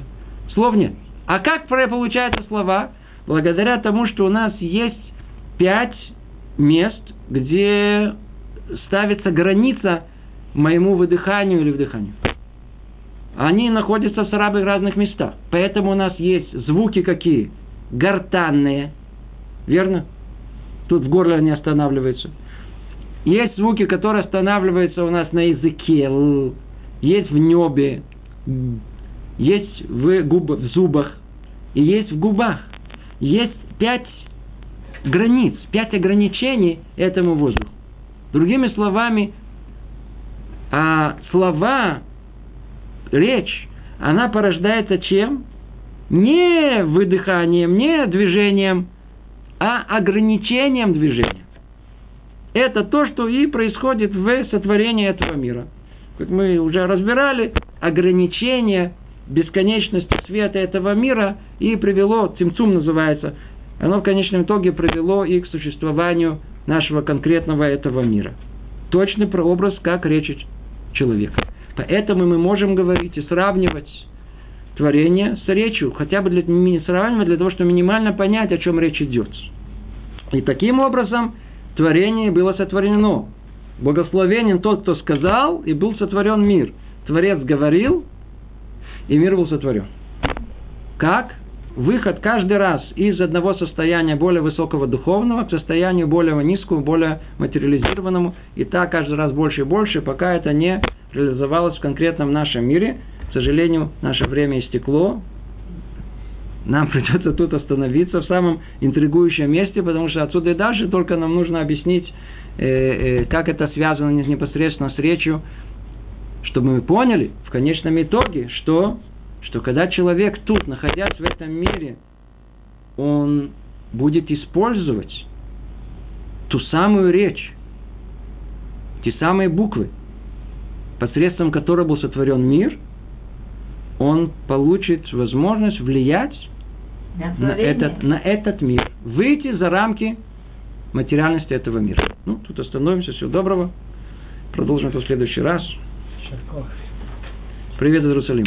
слов нет. А как получаются слова? Благодаря тому, что у нас есть пять мест, где ставится граница моему выдыханию или вдыханию. Они находятся в самых разных местах. Поэтому у нас есть звуки какие? Гортанные. Верно? Тут в горле они останавливаются. Есть звуки, которые останавливаются у нас на языке, есть в небе, есть в, губ, в зубах и есть в губах. Есть пять границ, пять ограничений этому воздуху. Другими словами, а слова, речь, она порождается чем? Не выдыханием, не движением, а ограничением движения. Это то, что и происходит в сотворении этого мира. Как мы уже разбирали, ограничение бесконечности света этого мира и привело, цимцум называется, оно в конечном итоге привело и к существованию нашего конкретного этого мира. Точный прообраз, как речь человека. Поэтому мы можем говорить и сравнивать творение с речью, хотя бы для, сравнивать для того, чтобы минимально понять, о чем речь идет. И таким образом творение было сотворено. Благословенен тот, кто сказал, и был сотворен мир. Творец говорил, и мир был сотворен. Как? Выход каждый раз из одного состояния более высокого духовного к состоянию более низкого, более материализированному, и так каждый раз больше и больше, пока это не реализовалось в конкретном нашем мире. К сожалению, наше время истекло, нам *laughs* придется тут остановиться в самом интригующем месте, потому что отсюда и дальше только нам нужно объяснить, э, э, как это связано непосредственно с речью, чтобы мы поняли в конечном итоге, что, что когда человек тут, находясь в этом мире, он будет использовать ту самую речь, те самые буквы, посредством которой был сотворен мир, он получит возможность влиять на этот, на этот мир. Выйти за рамки материальности этого мира. Ну, тут остановимся. Всего доброго. Продолжим это в следующий раз. Привет, Иерусалим.